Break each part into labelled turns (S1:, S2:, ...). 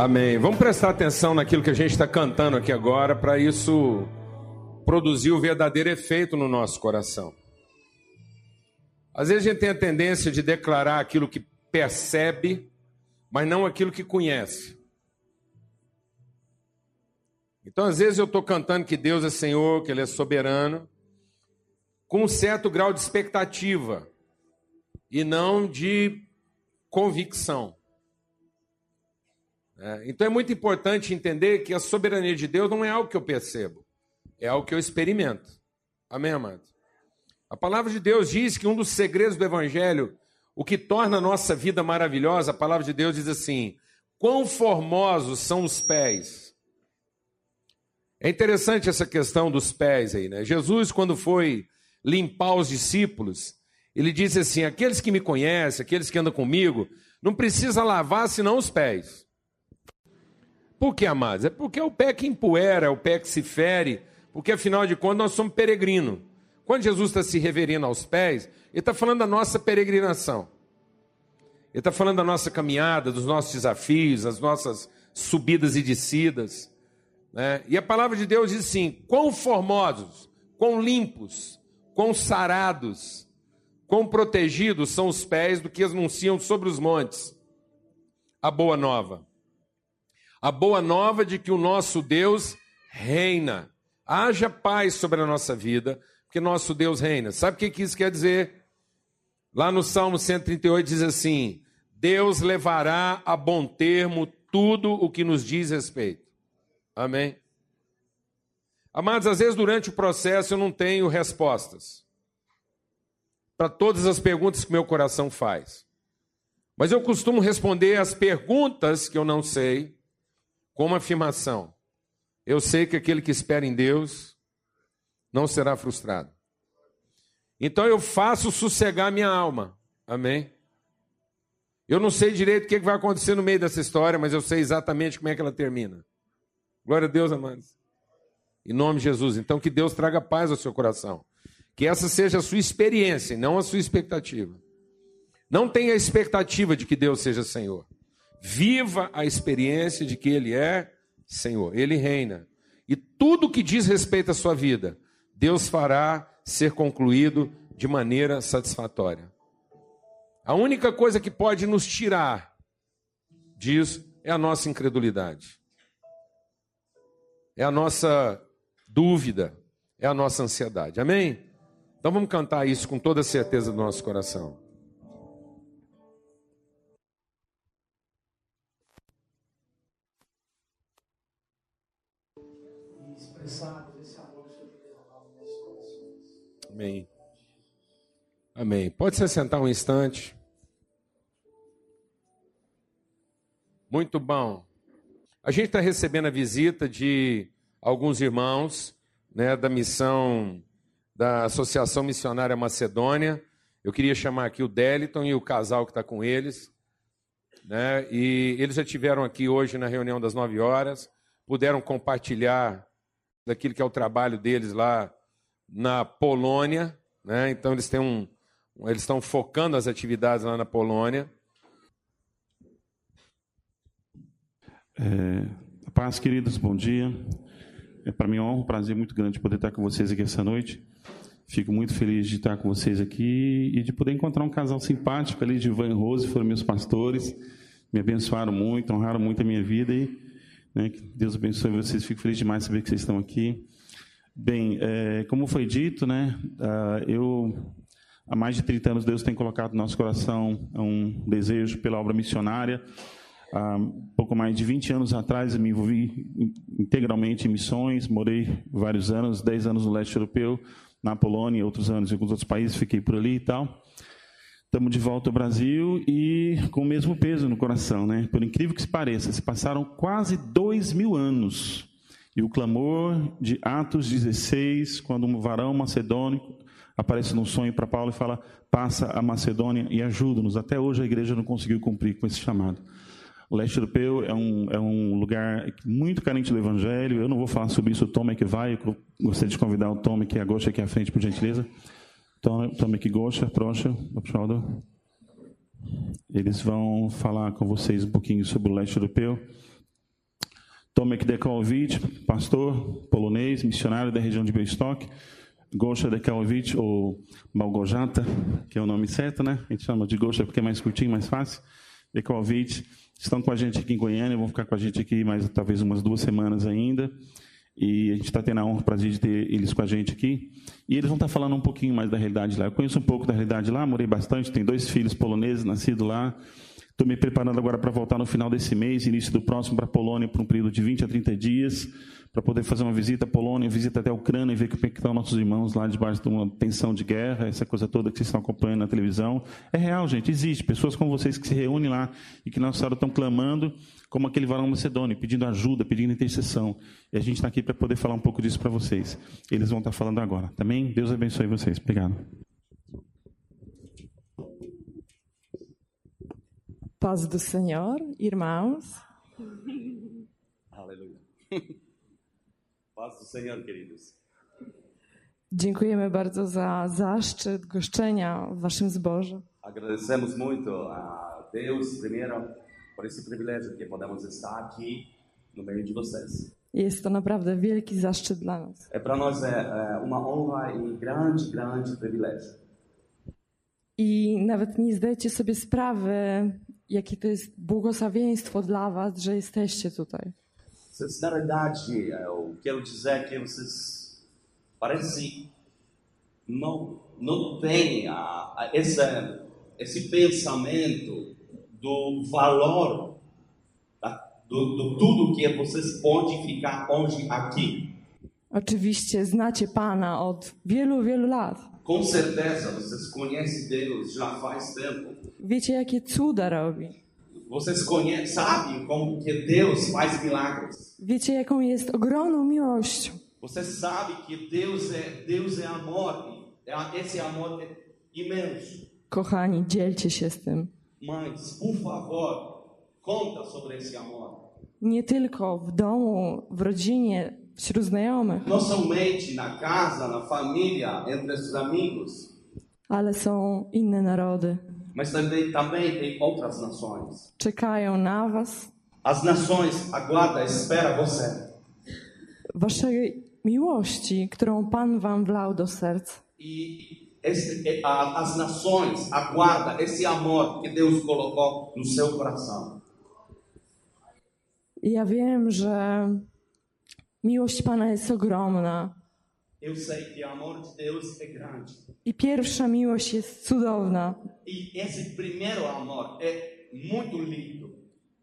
S1: Amém. Vamos prestar atenção naquilo que a gente está cantando aqui agora, para isso produzir o verdadeiro efeito no nosso coração. Às vezes a gente tem a tendência de declarar aquilo que percebe, mas não aquilo que conhece. Então, às vezes eu estou cantando que Deus é Senhor, que Ele é soberano, com um certo grau de expectativa e não de convicção. É, então é muito importante entender que a soberania de Deus não é algo que eu percebo, é algo que eu experimento. Amém, amado? A palavra de Deus diz que um dos segredos do Evangelho, o que torna a nossa vida maravilhosa, a palavra de Deus diz assim: quão formosos são os pés. É interessante essa questão dos pés aí, né? Jesus, quando foi limpar os discípulos, ele disse assim: aqueles que me conhecem, aqueles que andam comigo, não precisa lavar senão os pés. Por que, amados? É porque é o pé que empoeira, é o pé que se fere, porque afinal de contas nós somos peregrinos. Quando Jesus está se reverindo aos pés, ele está falando da nossa peregrinação. Ele está falando da nossa caminhada, dos nossos desafios, das nossas subidas e descidas. Né? E a palavra de Deus diz assim: quão formosos, quão limpos, quão sarados, quão protegidos são os pés do que anunciam sobre os montes a boa nova. A boa nova de que o nosso Deus reina. Haja paz sobre a nossa vida, porque nosso Deus reina. Sabe o que isso quer dizer? Lá no Salmo 138 diz assim: Deus levará a bom termo tudo o que nos diz respeito. Amém? Amados, às vezes durante o processo eu não tenho respostas para todas as perguntas que meu coração faz. Mas eu costumo responder as perguntas que eu não sei com uma afirmação: Eu sei que aquele que espera em Deus não será frustrado. Então eu faço sossegar minha alma. Amém? Eu não sei direito o que vai acontecer no meio dessa história, mas eu sei exatamente como é que ela termina. Glória a Deus, amados. Em nome de Jesus. Então que Deus traga paz ao seu coração. Que essa seja a sua experiência, não a sua expectativa. Não tenha expectativa de que Deus seja Senhor. Viva a experiência de que Ele é Senhor, Ele reina. E tudo que diz respeito à sua vida, Deus fará ser concluído de maneira satisfatória. A única coisa que pode nos tirar disso é a nossa incredulidade, é a nossa dúvida, é a nossa ansiedade. Amém? Então vamos cantar isso com toda a certeza do nosso coração. Amém. Amém. Pode se sentar um instante. Muito bom. A gente está recebendo a visita de alguns irmãos né, da missão da Associação Missionária Macedônia. Eu queria chamar aqui o Deliton e o casal que está com eles. Né, e eles já tiveram aqui hoje na reunião das nove horas, puderam compartilhar daquilo que é o trabalho deles lá na Polônia, né? Então eles têm um, eles estão focando as atividades lá na Polônia.
S2: É, paz, queridos, bom dia. É para mim é um prazer muito grande poder estar com vocês aqui essa noite. Fico muito feliz de estar com vocês aqui e de poder encontrar um casal simpático ali de Ivan e Rose, foram meus pastores, me abençoaram muito, honraram muito a minha vida e né? Deus abençoe vocês. Fico feliz demais de saber que vocês estão aqui. Bem, é, como foi dito, né, eu há mais de 30 anos Deus tem colocado no nosso coração um desejo pela obra missionária. Uh, pouco mais de 20 anos atrás eu me envolvi integralmente em missões, morei vários anos, 10 anos no leste europeu, na Polônia, outros anos em alguns outros países, fiquei por ali e tal. Estamos de volta ao Brasil e com o mesmo peso no coração, né? Por incrível que se pareça, se passaram quase dois mil anos. E o clamor de Atos 16, quando um varão macedônico aparece num sonho para Paulo e fala: passa a Macedônia e ajuda-nos. Até hoje a igreja não conseguiu cumprir com esse chamado. O leste europeu é um, é um lugar muito carente do evangelho. Eu não vou falar sobre isso, o Tom que vai. Eu gostaria de convidar o Tom, é agora aqui à frente, por gentileza. Tome que gosta, procha, Eles vão falar com vocês um pouquinho sobre o leste europeu. Tomek Dekalowicz, pastor polonês, missionário da região de Białystok. Gosha Dekalowicz, ou Malgorzata, que é o nome certo, né? A gente chama de Gosha porque é mais curtinho, mais fácil. Dekalowicz, estão com a gente aqui em Goiânia, vão ficar com a gente aqui mais talvez umas duas semanas ainda. E a gente está tendo a honra, o prazer de ter eles com a gente aqui. E eles vão estar falando um pouquinho mais da realidade lá. Eu conheço um pouco da realidade lá, morei bastante, tenho dois filhos poloneses nascidos lá. Estou me preparando agora para voltar no final desse mês, início do próximo, para a Polônia, por um período de 20 a 30 dias, para poder fazer uma visita à Polônia, visita até a Ucrânia e ver como é que estão nossos irmãos lá debaixo de uma tensão de guerra, essa coisa toda que vocês estão acompanhando na televisão. É real, gente, existe. Pessoas como vocês que se reúnem lá e que na hora estão clamando, como aquele varão macedônio, pedindo ajuda, pedindo intercessão. E a gente está aqui para poder falar um pouco disso para vocês. Eles vão estar falando agora. Também, Deus abençoe vocês. Obrigado.
S3: Paz do Senhor, irmãos.
S4: Aleluia. Paz do Senhor, queridos.
S3: Dziękujemy bardzo za zaszczyt goszczenia w Waszym zborze.
S4: Agradecemos muito a Deus, primeiro, por esse privilégio que podemos estar aqui no meio de vocês.
S3: Jest to naprawdę wielki zaszczyt dla nas.
S4: É para nós é, uma honra e grande, grande privilégio.
S3: I nawet nie zdajecie sobie sprawy, jakie to jest błogosławieństwo dla Was, że jesteście tutaj.
S4: Na verdade, eu quero dizer que vocês parece não não têm a, a esse esse pensamento do valor tá? do, do tudo que vocês podem ficar hoje aqui.
S3: Oczywiście znacie Pana od wielu, wielu lat.
S4: Com certeza vocês conhecem Deus já faz tempo.
S3: Wiecie, jakie cuda robi.
S4: Vocês conhecem, sabem como que Deus faz milagres.
S3: Wiecie, jaką jest ogromną miłością.
S4: Você sabe que Deus é Deus é amor. Esse amor é imenso.
S3: Kochani, dzielcie się z tym.
S4: Mães, por favor, conta sobre esse amor.
S3: Nie tylko w domu, w rodzinie, wśród znajomych,
S4: Não somente na casa, na família, entre os amigos,
S3: ale są inne narody.
S4: Mas também também tem outras nações.
S3: Czekają na Was,
S4: As nações aguardam, espera você.
S3: Waszej miłości, którą Pan Wam wlał do serc.
S4: E esse, a- as nações aguardam esse amor que Deus colocou no seu coração.
S3: Ja wiem, że miłość Pana jest ogromna.
S4: Eu sei que o amor de Deus é grande.
S3: I pierwsza miłość jest cudowna,
S4: E esse primeiro amor é muito lindo.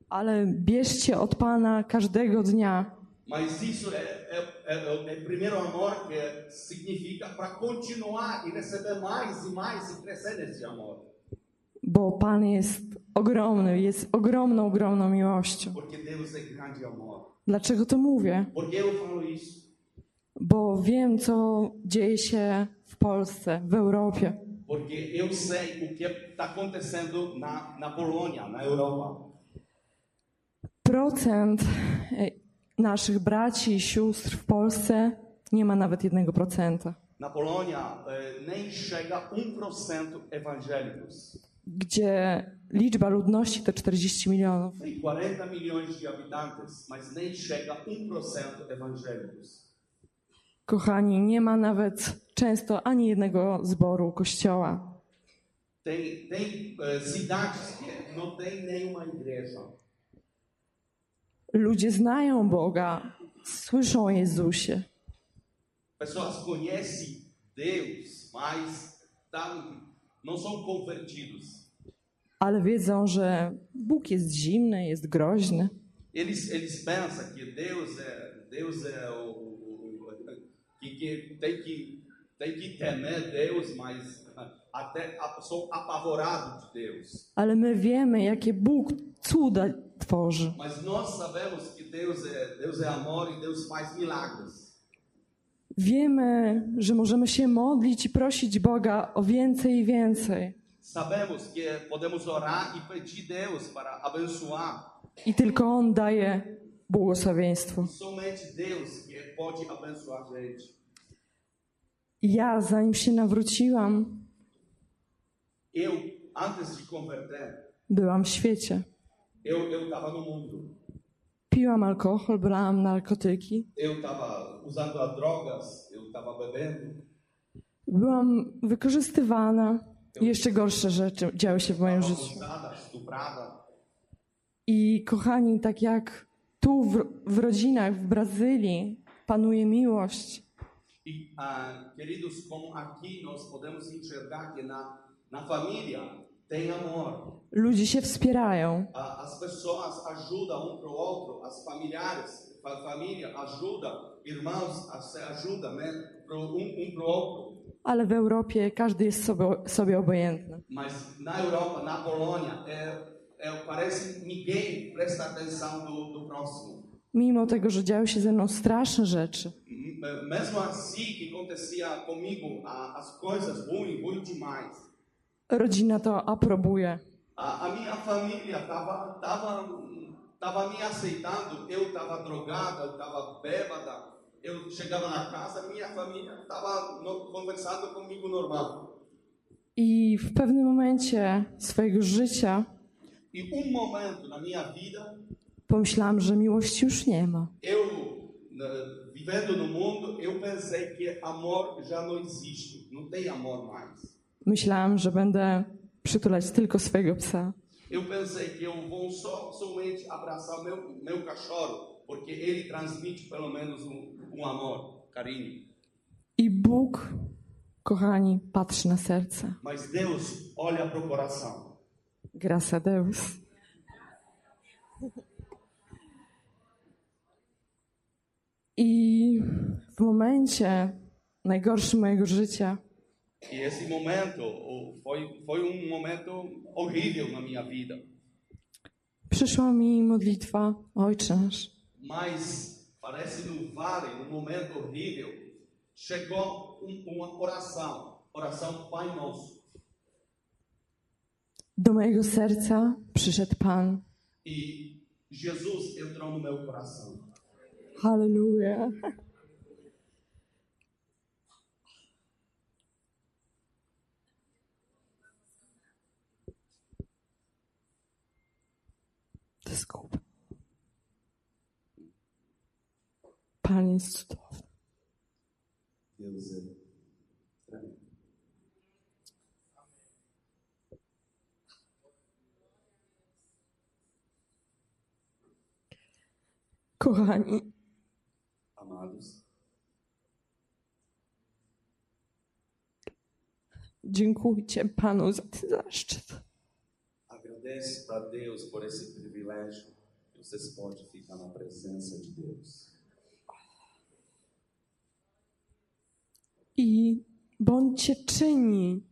S3: ale bierzcie od Pana każdego dnia.
S4: Mas isso é, é, é, é o primeiro amor que significa para continuar e receber mais e mais e crescer nesse amor.
S3: Bo Pan jest ogromny, jest ogromną, ogromną miłością.
S4: Porque Deus é grande amor.
S3: Dlaczego to mówię?
S4: Porque eu falo isso?
S3: Bo wiem, co dzieje się w Polsce, w Europie.
S4: Porque eu sei o que está acontecendo na, na Polônia, na Europa.
S3: Procent e, naszych braci i sióstr w Polsce nie ma nawet 1%.
S4: Na Polônia, eh, nem chega 1% evangélicos.
S3: Gdzie liczba ludności to 40 milionów.
S4: Tem 40 milhões de habitantes, mas nem chega 1% evangélicos.
S3: Kochani, nie ma nawet często ani jednego zboru kościoła.
S4: Tem, tem cidades que não tem nenhuma igreja.
S3: Ludzie znają Boga, słyszą o Jezusie,
S4: Pessoas conhecem Deus, mas não são convertidos.
S3: ale wiedzą, że Bóg jest zimny, jest groźny.
S4: Eles, eles pensam que Deus é, Deus é o- que, que tem que tem que temer Deus, mas até a- são apavorados de Deus.
S3: Ale my wiemy, jakie Bóg cuda tworzy.
S4: Mas nós sabemos que Deus é Deus é amor e Deus faz milagres.
S3: Wiemy, że możemy się modlić i prosić Boga o więcej i więcej.
S4: Sabemos que podemos orar e pedir Deus para abençoar.
S3: I tylko On daje błogosławieństwo.
S4: Somente Deus que pode abençoar a gente.
S3: I ja, zanim się nawróciłam,
S4: Eu, antes de converter,
S3: byłam w świecie.
S4: eu eu estava no mundo.
S3: Piłam alkohol, brałam narkotyki.
S4: eu estava usando as drogas, eu estava bebendo,
S3: Byłam wykorzystywana. Jeszcze gorsze rzeczy działy się w moim życiu. I kochani, tak jak tu w, w rodzinach w Brazylii panuje miłość,
S4: E, ah, queridos, como aqui nós podemos enxergar que na, na família tem amor.
S3: ludzie się wspierają.
S4: A- As pessoas ajudam um para o outro, as familiares, a família ajuda, irmãos a- se ajudam né, pro, um, um para o outro.
S3: Ale w Europie każdy jest sobie, sobie obojętny.
S4: Mas na Europa, na Polônia, é, parece ninguém presta atenção do, do próximo.
S3: Mimo tego, że działy się ze mną straszne rzeczy,
S4: Mesmo assim que acontecia comigo as coisas ruins, ruim demais.
S3: rodzina to aprobuje.
S4: A, a minha família estava tava, tava me aceitando. Eu estava drogada, eu estava bêbada. Eu chegava na casa, minha família estava conversando comigo normal.
S3: I w pewnym momencie swojego życia
S4: E um momento na minha vida,
S3: pomyślałam, że miłości już nie ma.
S4: eu, vivendo no mundo, eu pensei que amor já não existe. Não tem amor mais.
S3: Myślałam, że będę przytulać tylko swojego psa.
S4: Eu pensei que eu vou só somente abraçar meu meu cachorro, porque ele transmite pelo menos um, um amor, carinho.
S3: I Bóg, kochani, patrzy na serce.
S4: Mas Deus olha para o coração.
S3: Graças a Deus. I w momencie najgorszym mojego życia
S4: E esse momento foi, foi um momento horrível na minha vida.
S3: przyszła mi modlitwa Ojcze nasz.
S4: Mas parece no vale, num momento horrível, chegou um, uma oração, oração Pai Nosso.
S3: Do mojego serca przyszedł Pan.
S4: E Jesus entrou no meu coração.
S3: Halleluja. Desculpa. Pan jest cudowny.
S4: Deus é
S3: Kochani, dziękujcie Panu za ten zaszczyt.
S4: agradece para Deus por esse privilégio que vocês podem ficar na presença de Deus.
S3: I bądźcie czynni.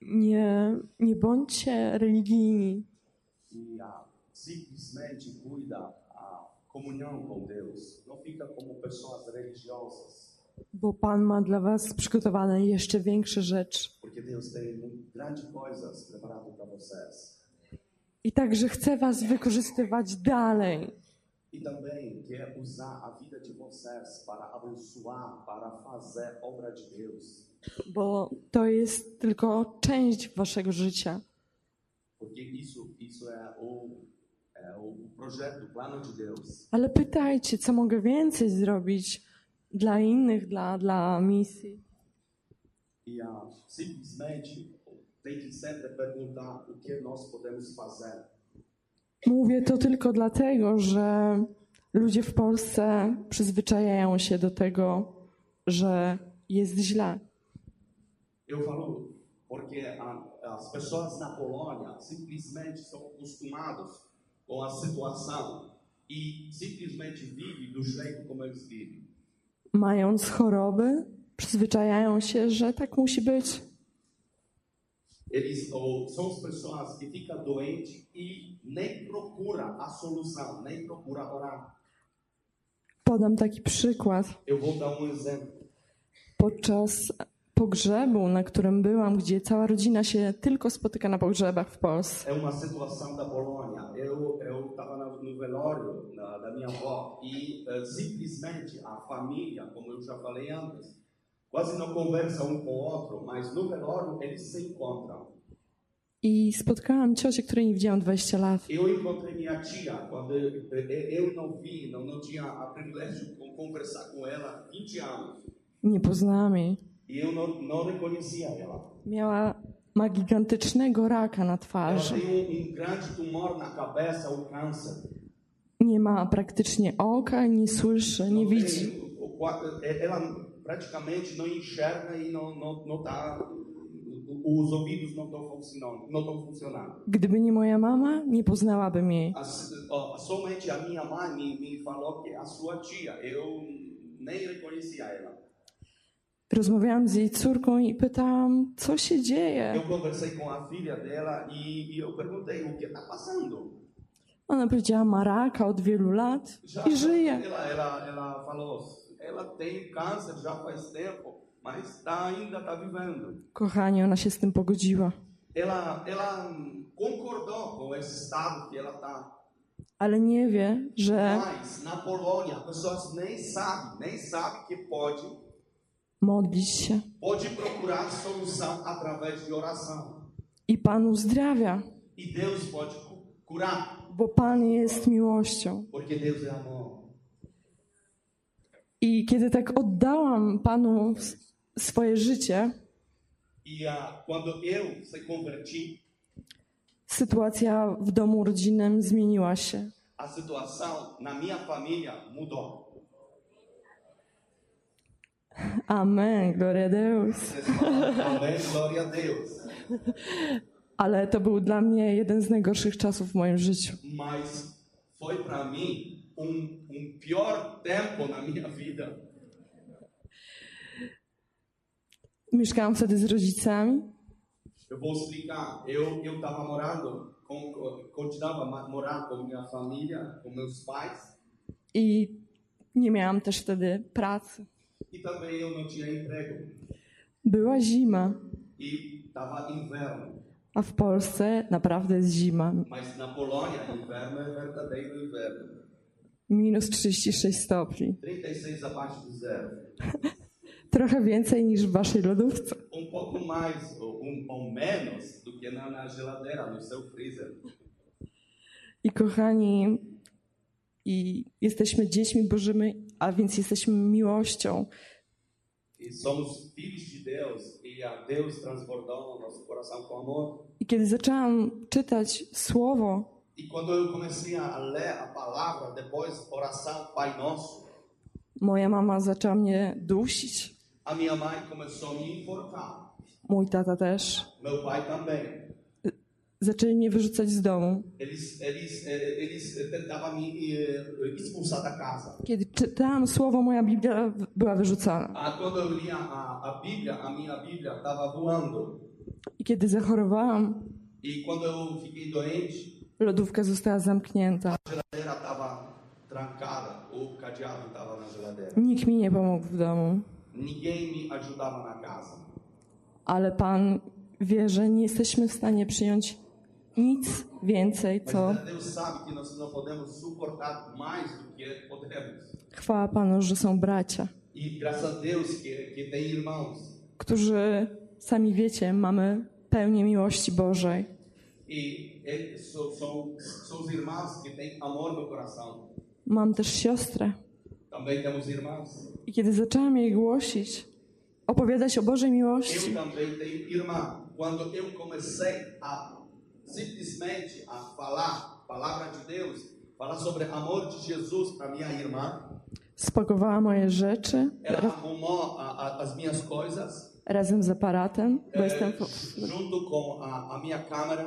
S3: Nie, nie bądźcie religijni.
S4: E ah, simplesmente cuida a comunhão com Deus. Não fica como pessoas religiosas,
S3: Bo Pan ma dla Was przygotowane jeszcze większe rzeczy.
S4: porque Deus tem grandes coisas preparadas para vocês.
S3: I także chce Was wykorzystywać dalej.
S4: E também quer usar a vida de vocês para abençoar, para fazer obra de Deus.
S3: Bo to jest tylko część Waszego życia.
S4: Porque isso, isso é, o,
S3: Ale pytajcie, co mogę więcej zrobić dla innych, dla, dla misji.
S4: E ah, simplesmente tem que sempre perguntar o que nós podemos fazer.
S3: Mówię to tylko dlatego, że ludzie w Polsce przyzwyczajają się do tego, że jest źle.
S4: Eu falo porque a, as pessoas na Polônia simplesmente são acostumados com a situação e simplesmente vivem do jeito como eles vivem.
S3: Mając choroby, przyzwyczajają się, że tak musi być.
S4: Eles ou, são as pessoas que ficam doentes e nem procura a solução, nem procura orar.
S3: Podam taki przykład.
S4: Eu vou dar um exemplo.
S3: Podczas pogrzebu, na którym byłam, gdzie cała rodzina się tylko spotyka na pogrzebach w Polsce.
S4: É uma situação da Polônia. Eu eu estava no velório na, da minha avó e eh, simplesmente a família, como eu já falei antes, quase não conversa um com o outro, mas no velório eles se encontram.
S3: I spotkałam ciocię, której nie widziałam 20 lat.
S4: Eu encontrei minha tia quando eu, eu não vi, não, não tinha a privilégio de conversar com ela 20 anos.
S3: Nie poznałam jej.
S4: E eu não, não reconhecia ela.
S3: Miała ma gigantycznego raka na
S4: Ela
S3: twarzy.
S4: tem um, um grande tumor na cabeça, o câncer.
S3: Nie ma praktycznie oka, nie słyszy, nie
S4: Não
S3: widzi.
S4: qua- ela praticamente não enxerga e não não não tá os ouvidos não estão funcionando, não estão funcionando.
S3: Gdyby nie moja mama, nie poznałabym jej.
S4: Ó, somente a minha mãe me, me falou que a sua tia, eu nem reconhecia ela.
S3: Rozmawiałam z jej córką i pytałam, co się dzieje.
S4: Eu conversei com a filha dela e, e eu perguntei o que está passando.
S3: Ona powiedziała, ma raka od wielu lat i żyje.
S4: ela, ela, ela falou, ela tem câncer já faz tempo, mas tá, ainda está vivendo.
S3: Kochanie, ona się z tym pogodziła.
S4: Ela, ela concordou com esse estado que ela está.
S3: Ale nie wie, że
S4: Mas na Polônia, as pessoas nem sabem, nem sabem que pode,
S3: modlić się
S4: pode procurar solução através de oração.
S3: i Pan uzdrawia,
S4: E Deus pode cu- curar,
S3: bo Pan jest miłością.
S4: porque Deus é amor.
S3: I kiedy tak oddałam Panu s- swoje życie,
S4: E ah, quando eu se converti,
S3: sytuacja w domu rodzinnym zmieniła się.
S4: a situação na minha família mudou.
S3: Amen, gloria a Deus.
S4: Amém, glória a Deus.
S3: Ale to był dla mnie jeden z najgorszych czasów w moim życiu.
S4: Mas foi para mim um, um pior tempo na minha vida.
S3: Mieszkałam wtedy z rodzicami
S4: Eu vou explicar. Eu eu estava morando, com, continuava morando com minha família, com meus pais,
S3: i nie miałam też wtedy pracy.
S4: E também eu não tinha emprego.
S3: Była zima,
S4: E inverno.
S3: a w Polsce naprawdę jest zima.
S4: Mas na Polônia, inverno é verdadeiro inverno.
S3: Minus 36 stopni.
S4: 36 abaixo do zero.
S3: Trochę więcej niż w waszej lodówce.
S4: Um pouco mais ou, um, ou menos do que na, na geladeira, no seu freezer.
S3: I kochani, i jesteśmy dziećmi Bożymi, a więc jesteśmy miłością.
S4: E e.
S3: I kiedy zaczęłam czytać słowo,
S4: E quando eu comecei a ler a palavra, depois oração Pai Nosso,
S3: moja mama zaczęła mnie dusić,
S4: a minha mãe começou a me enforcar.
S3: mój tata też.
S4: Meu pai também
S3: zaczęli mnie wyrzucać z domu. Kiedy czytałam słowo, moja Biblia była wyrzucana. I kiedy zachorowałam, lodówka została zamknięta. Nikt mi nie pomógł w domu. Ale Pan wie, że nie jesteśmy w stanie przyjąć nic więcej, co
S4: Mas Deus sabe que nós não podemos suportar mais do que podemos.
S3: chwała Panu, że są bracia,
S4: E graças a Deus que, que tem irmãos.
S3: którzy, sami wiecie, mamy pełnię miłości Bożej.
S4: E eles são, são, são os irmãos que têm amor no coração.
S3: Mam też siostrę.
S4: Também temos irmãos.
S3: I kiedy zaczęłam jej głosić, opowiadać o Bożej
S4: Eu
S3: miłości,
S4: também tenho irmã. Quando eu comecei a simplesmente a falar palavra de Deus, falar sobre amor de Jesus para minha irmã,
S3: spakowała moje rzeczy
S4: ela arrumou a, a, as minhas coisas
S3: razem z aparatem, bo
S4: eh,
S3: jestem
S4: junto com a, a minha câmera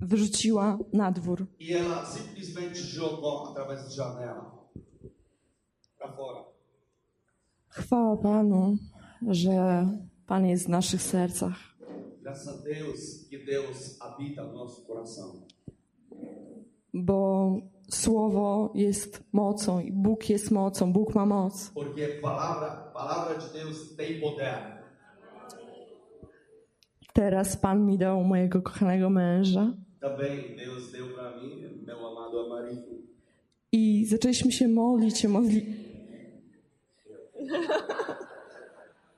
S3: wyrzuciła na dwór.
S4: e ela simplesmente jogou através da janela para fora.
S3: Chwała Panu, że Pan jest w naszych sercach.
S4: Graças a Deus que Deus habita no nosso coração.
S3: Bo Słowo jest mocą i Bóg jest mocą, Bóg ma moc.
S4: Porque palavra, palavra de Deus tem poder.
S3: Teraz Pan mi dał mojego kochanego męża
S4: Também Deus deu para mim, meu amado marido.
S3: i zaczęliśmy się modlić, się modli...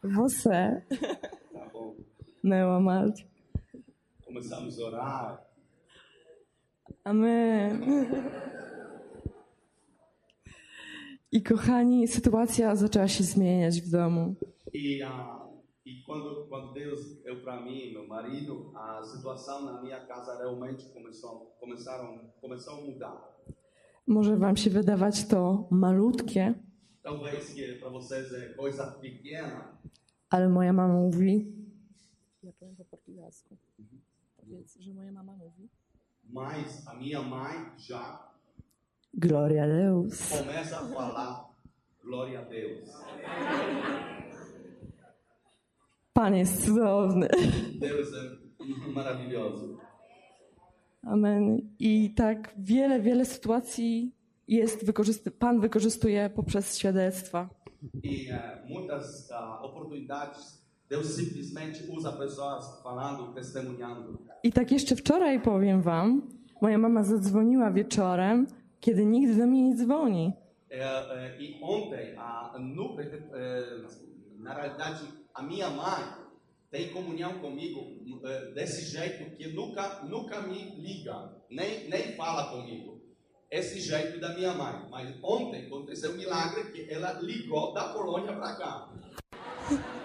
S3: Você, Meu amado.
S4: Começamos a orar.
S3: Amen. I kochani, sytuacja zaczęła się zmieniać w domu.
S4: E, ah, e quando, quando Deus deu para mim meu marido, a situação na minha casa realmente começou, começaram, começou a mudar.
S3: Może wam się wydawać to malutkie,
S4: Talvez que para vocês é coisa pequena,
S3: ale moja mama mówi. Ja powiem po portugalsku. Powiedz, że moja mama mówi.
S4: mas a minha mãe já
S3: Gloria a Deus.
S4: começa a falar glória a Deus.
S3: Pan jest cudowny.
S4: Deus é maravilhoso.
S3: Amen. I tak wiele, wiele sytuacji jest wykorzysty- Pan wykorzystuje poprzez świadectwa.
S4: E eh, muitas ah, oportunidades, Deus simplesmente usa pessoas falando, testemunhando.
S3: I tak jeszcze wczoraj powiem wam, moja mama zadzwoniła wieczorem, kiedy nigdy do mnie nie dzwoni.
S4: E ontem, a, no, na realidade, a minha mãe tem comunhão comigo desse jeito que nunca, nunca me liga, nem, nem fala comigo. Esse jeito da minha mãe. Mas ontem aconteceu um milagre que ela ligou da Polônia para cá.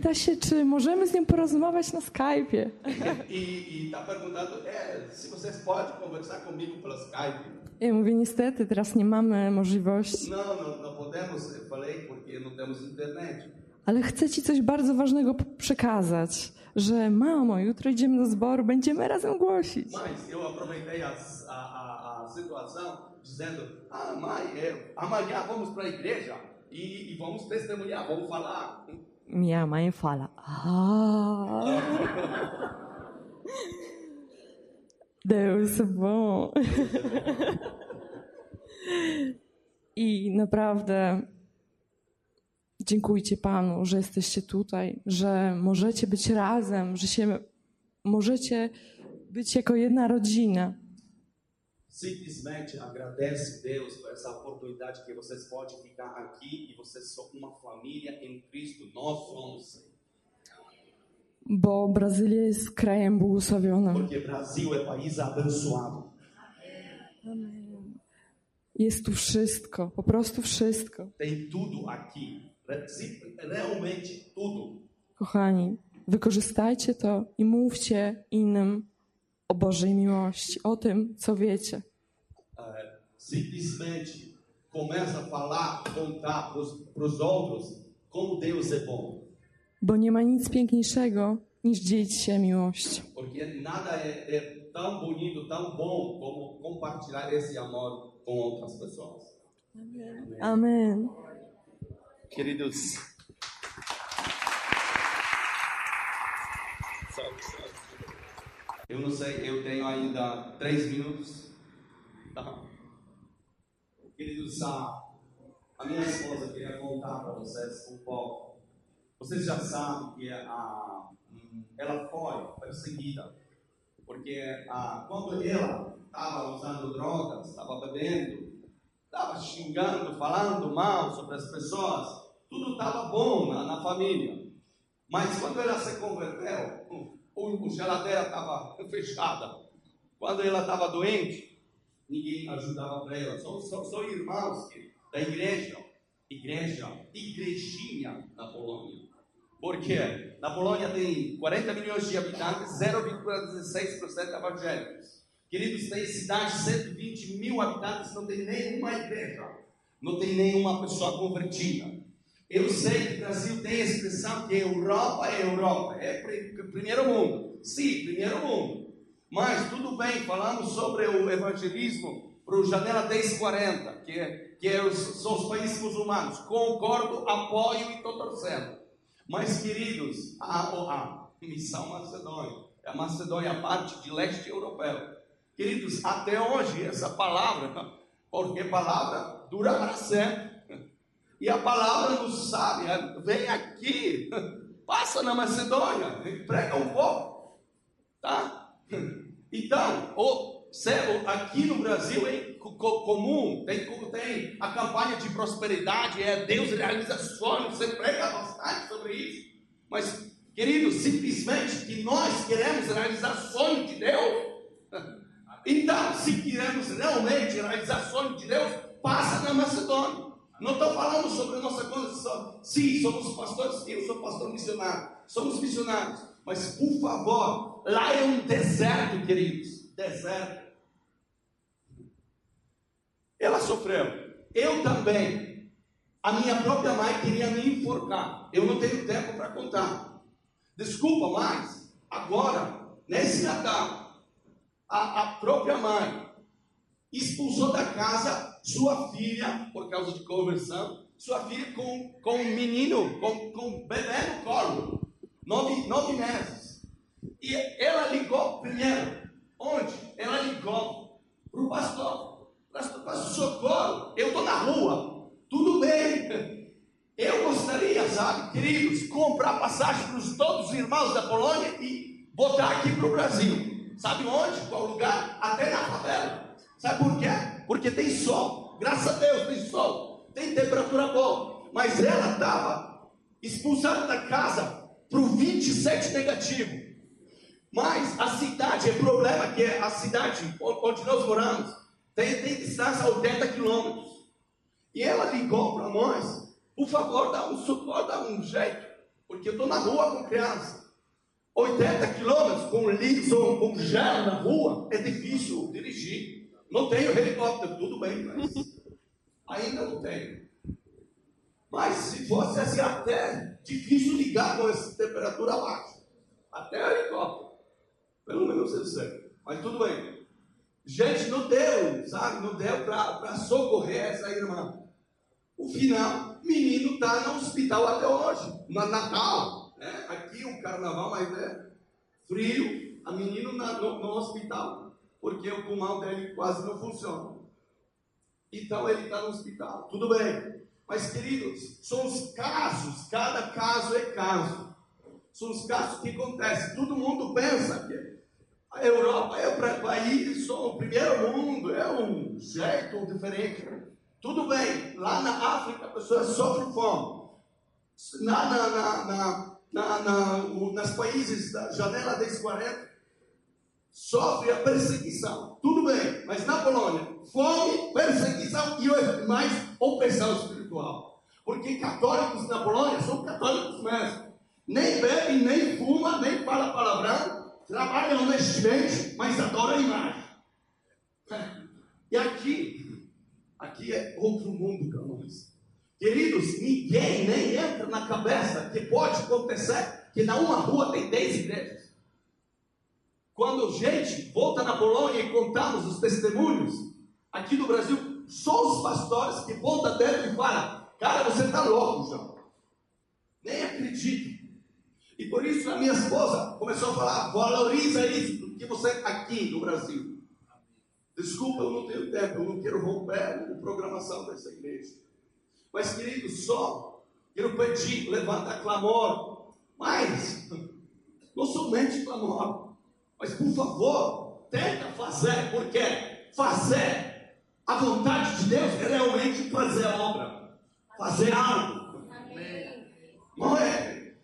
S3: I, I pyta się, czy możemy z nią porozmawiać na Skype'ie.
S4: E está perguntando é, se vocês podem conversar comigo pelo Skype.
S3: Ja mówię, niestety, teraz nie mamy możliwości,
S4: Não, não, não podemos, eu falei, porque não temos internet.
S3: ale chcę ci coś bardzo ważnego przekazać, że mamo, jutro idziemy do zboru, będziemy razem głosić.
S4: Mas eu aproveitei a, a, a, a situação dizendo: Ah, mãe, é, amanhã vamos para a igreja e, e vamos testemunhar, vamos falar.
S3: Minha mãe fala, ah, Deus bom. I naprawdę dziękujcie Panu, że jesteście tutaj, że możecie być razem, że się możecie być jako jedna rodzina.
S4: Simplesmente agradece Deus por essa oportunidade que vocês podem ficar aqui e vocês são uma família em Cristo. Nós somos.
S3: Bo Brazylia jest krajem błogosławionym.
S4: Porque Brasil é país abençoado.
S3: Jest tu wszystko, po prostu wszystko.
S4: Tem tudo aqui. Realmente tudo.
S3: Kochani, wykorzystajcie to i mówcie innym o Bożej miłości, o tym, co wiecie.
S4: Simplesmente começa a falar, contar para os outros como Deus é bom.
S3: Bo nie ma nic piękniejszego niż dzielić się miłością.
S4: Porque nada é, é tão bonito, tão bom como compartilhar esse amor com outras pessoas.
S3: Amen.
S4: Queridos, eu não sei, eu tenho ainda três minutos. Tá? Queridos, a, a minha esposa queria contar para vocês um pouco. Vocês já sabem que a, hum, ela foi perseguida, porque a, quando ela estava usando drogas, estava bebendo, estava xingando, falando mal sobre as pessoas, tudo estava bom na, na família. Mas quando ela se converteu, o, o geladeira estava fechada. Quando ela estava doente, ninguém ajudava para ela. São, são, são irmãos da igreja, igreja, igrejinha na Polônia. Porque na Polônia tem 40 milhões de habitantes, 0,16% evangélicos. Queridos, tem cidade de 120 mil habitantes, não tem nenhuma igreja, não tem nenhuma pessoa convertida. Eu sei que o Brasil tem a expressão que Europa é Europa, é pri- primeiro mundo. Sim, primeiro mundo. Mas tudo bem, falamos sobre o evangelismo para o Janela 1040, que, é- que é os, são os países muçulmanos. Concordo, apoio e estou torcendo. Mas, queridos, a, a missão Macedônia, é a Macedônia a parte de leste europeu. Queridos, até hoje essa palavra, porque palavra dura para sempre. E a palavra nos sabe, vem aqui, passa na Macedônia, prega um pouco, tá? Então, o aqui no Brasil é co- co- comum, tem, tem a campanha de prosperidade, é Deus realiza sonhos, você prega bastante sobre isso. Mas Queridos, simplesmente que nós queremos realizar sonho de Deus. Então, se queremos realmente realizar sonho de Deus, passa na Macedônia. Não estou falando sobre a nossa condição. Sim, somos pastores, eu sou pastor missionário. Somos missionários. Mas, por favor, lá é um deserto, queridos. Deserto. Ela sofreu. Eu também. A minha própria mãe queria me enforcar. Eu não tenho tempo para contar. Desculpa, mas agora, nesse Natal, a, a própria mãe expulsou da casa sua filha, por causa de conversão, sua filha com, com um menino, com, com um bebê no colo, nove, nove meses. E ela ligou primeiro, onde? Ela ligou para o pastor, pastor, pastor, socorro, eu estou na rua, tudo bem. Eu gostaria, sabe, queridos, comprar passagem para todos os irmãos da Polônia e botar aqui para o Brasil. Sabe onde? Qual lugar? Até na favela. Sabe por quê? Porque tem sol. Graças a Deus tem sol. Tem temperatura boa. Mas ela estava expulsada da casa para o 27 negativo. Mas a cidade, é problema que a cidade onde nós moramos tem, tem distância a 80 quilômetros. E ela ligou para nós, por favor, dá um suporte, dá um jeito, porque eu estou na rua com criança. 80 quilômetros com liso, com gelo na rua, é difícil dirigir. Não tenho helicóptero, tudo bem, mas ainda não tenho. Mas se fosse assim, até difícil ligar com essa temperatura baixa. Até helicóptero. Pelo menos eu sei. Mas tudo bem. Gente, não deu, sabe? Não deu para socorrer essa irmã. O final, menino está no hospital até hoje, no Natal. Né? Aqui o carnaval, mas é frio, a menina no, no hospital, porque o pulmão dele quase não funciona. Então ele está no hospital. Tudo bem. Mas, queridos, são os casos, cada caso é caso. São os casos que acontecem. Todo mundo pensa que a Europa é o país, o primeiro mundo, é um jeito diferente. Tudo bem, lá na África a pessoa sofre fome. Na, na, na, na na, na, nas países da janela 1040, sofre a perseguição. Tudo bem, mas na Polônia, fome, perseguição e mais opressão espiritual. Porque católicos na Polônia são católicos mesmo. Nem bebem, nem fumam, nem falam palavrão, trabalham honestamente, mas adoram a imagem. E aqui, aqui é outro mundo para nós. Queridos, ninguém nem entra na cabeça que pode acontecer que na uma rua tem 10 igrejas. Quando gente volta na Polônia e contamos os testemunhos, aqui no Brasil, só os pastores que voltam dentro e falam, cara, você está louco, João. Nem acredito. E por isso a minha esposa começou a falar, valoriza isso que você aqui no Brasil. Desculpa, eu não tenho tempo, eu não quero romper a programação dessa igreja. Mas, querido, só quero pedir, levanta clamor. Mas, não somente clamor, mas por favor, tenta fazer, porque fazer a vontade de Deus é realmente fazer a obra, fazer algo. Não é?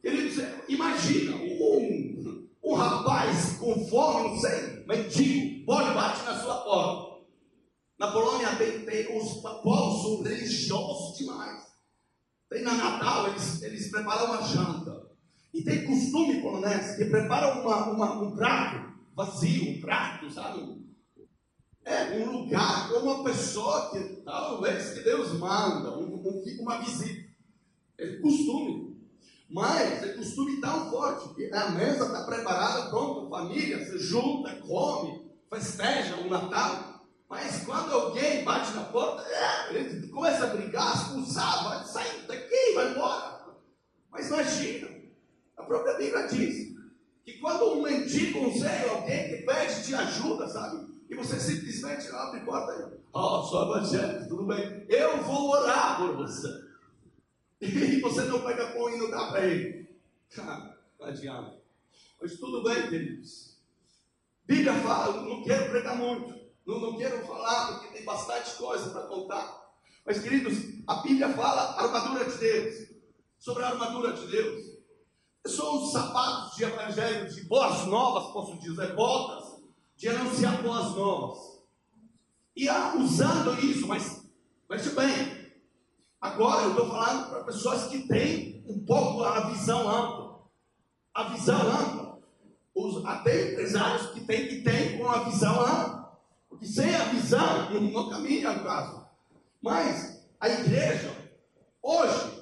S4: Queridos, imagina um, um rapaz com fome, não sei, mendigo, pode bate na sua porta. Na Polônia tem, tem os povos religiosos demais. Tem na Natal, eles, eles preparam uma janta. E tem costume polonês que preparam uma, uma, um prato vazio, um prato, sabe? É um lugar com uma pessoa que talvez que Deus manda, um, um, uma visita. É costume. Mas é costume tão forte que a mesa está preparada, pronto, família se junta, come, festeja o Natal. Mas quando alguém bate na porta, é, ele começa a brigar, expulsar, vai sair daqui, vai embora. Mas imagina, a própria Bíblia diz que quando um mendigo, um alguém que pede te ajuda, sabe? E você simplesmente abre porta e, ó, oh, sou evangélico, tudo bem, eu vou orar por você. E você não pega pão e não dá para ele. Ah, adianta. Mas tudo bem, queridos. Bíblia fala, não quero pregar muito. Não, não quero falar porque tem bastante coisa para contar. Mas, queridos, a Bíblia fala armadura de Deus. Sobre a armadura de Deus. São os sapatos de evangelho, de boas novas, posso dizer, botas, de anunciar boas novas. E usando isso, mas veja bem, agora eu estou falando para pessoas que têm um pouco a visão ampla. A visão ampla. Os, até empresários que têm que têm com a visão ampla. Porque sem a visão, não caminha o caso. Mas a igreja, hoje,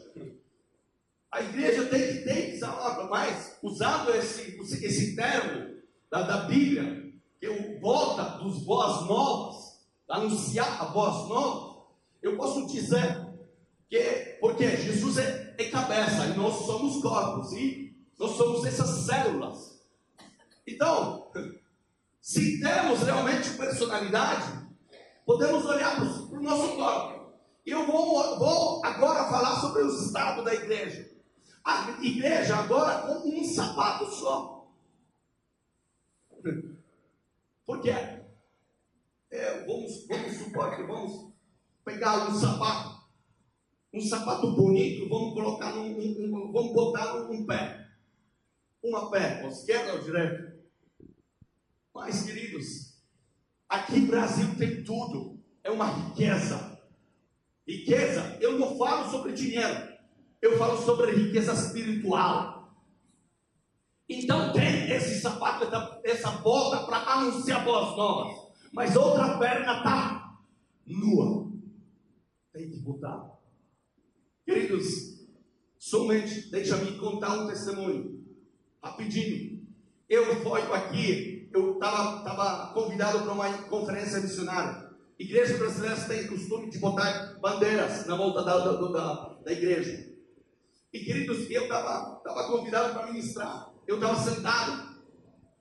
S4: a igreja tem que ter visão ampla, mas usando esse, esse termo da, da Bíblia, que o volta dos boas novas, anunciar a boas novas, eu posso dizer que, porque Jesus é, é cabeça e nós somos corpos, e nós somos essas células. Então, se temos realmente personalidade, podemos olhar para o nosso corpo. Eu vou, vou agora falar sobre o estado da igreja. A igreja agora com um sapato só. Por quê? É, vamos, vamos supor que vamos pegar um sapato, um sapato bonito, vamos colocar num, um, vamos botar num pé. Uma pé, esquerda ou direita. Mas, queridos, aqui no Brasil tem tudo. É uma riqueza. Riqueza, eu não falo sobre dinheiro eu falo sobre riqueza espiritual. Então tem esse sapato, essa bota para anunciar boas novas. Mas outra perna está nua. Tem que botar. Queridos, somente deixa-me contar um testemunho. Rapidinho. Eu fui aqui, eu estava tava convidado para uma conferência missionária. Igrejas brasileiras têm costume de botar bandeiras na volta da, da, da, da igreja. E queridos, eu estava tava convidado para ministrar. Eu estava sentado.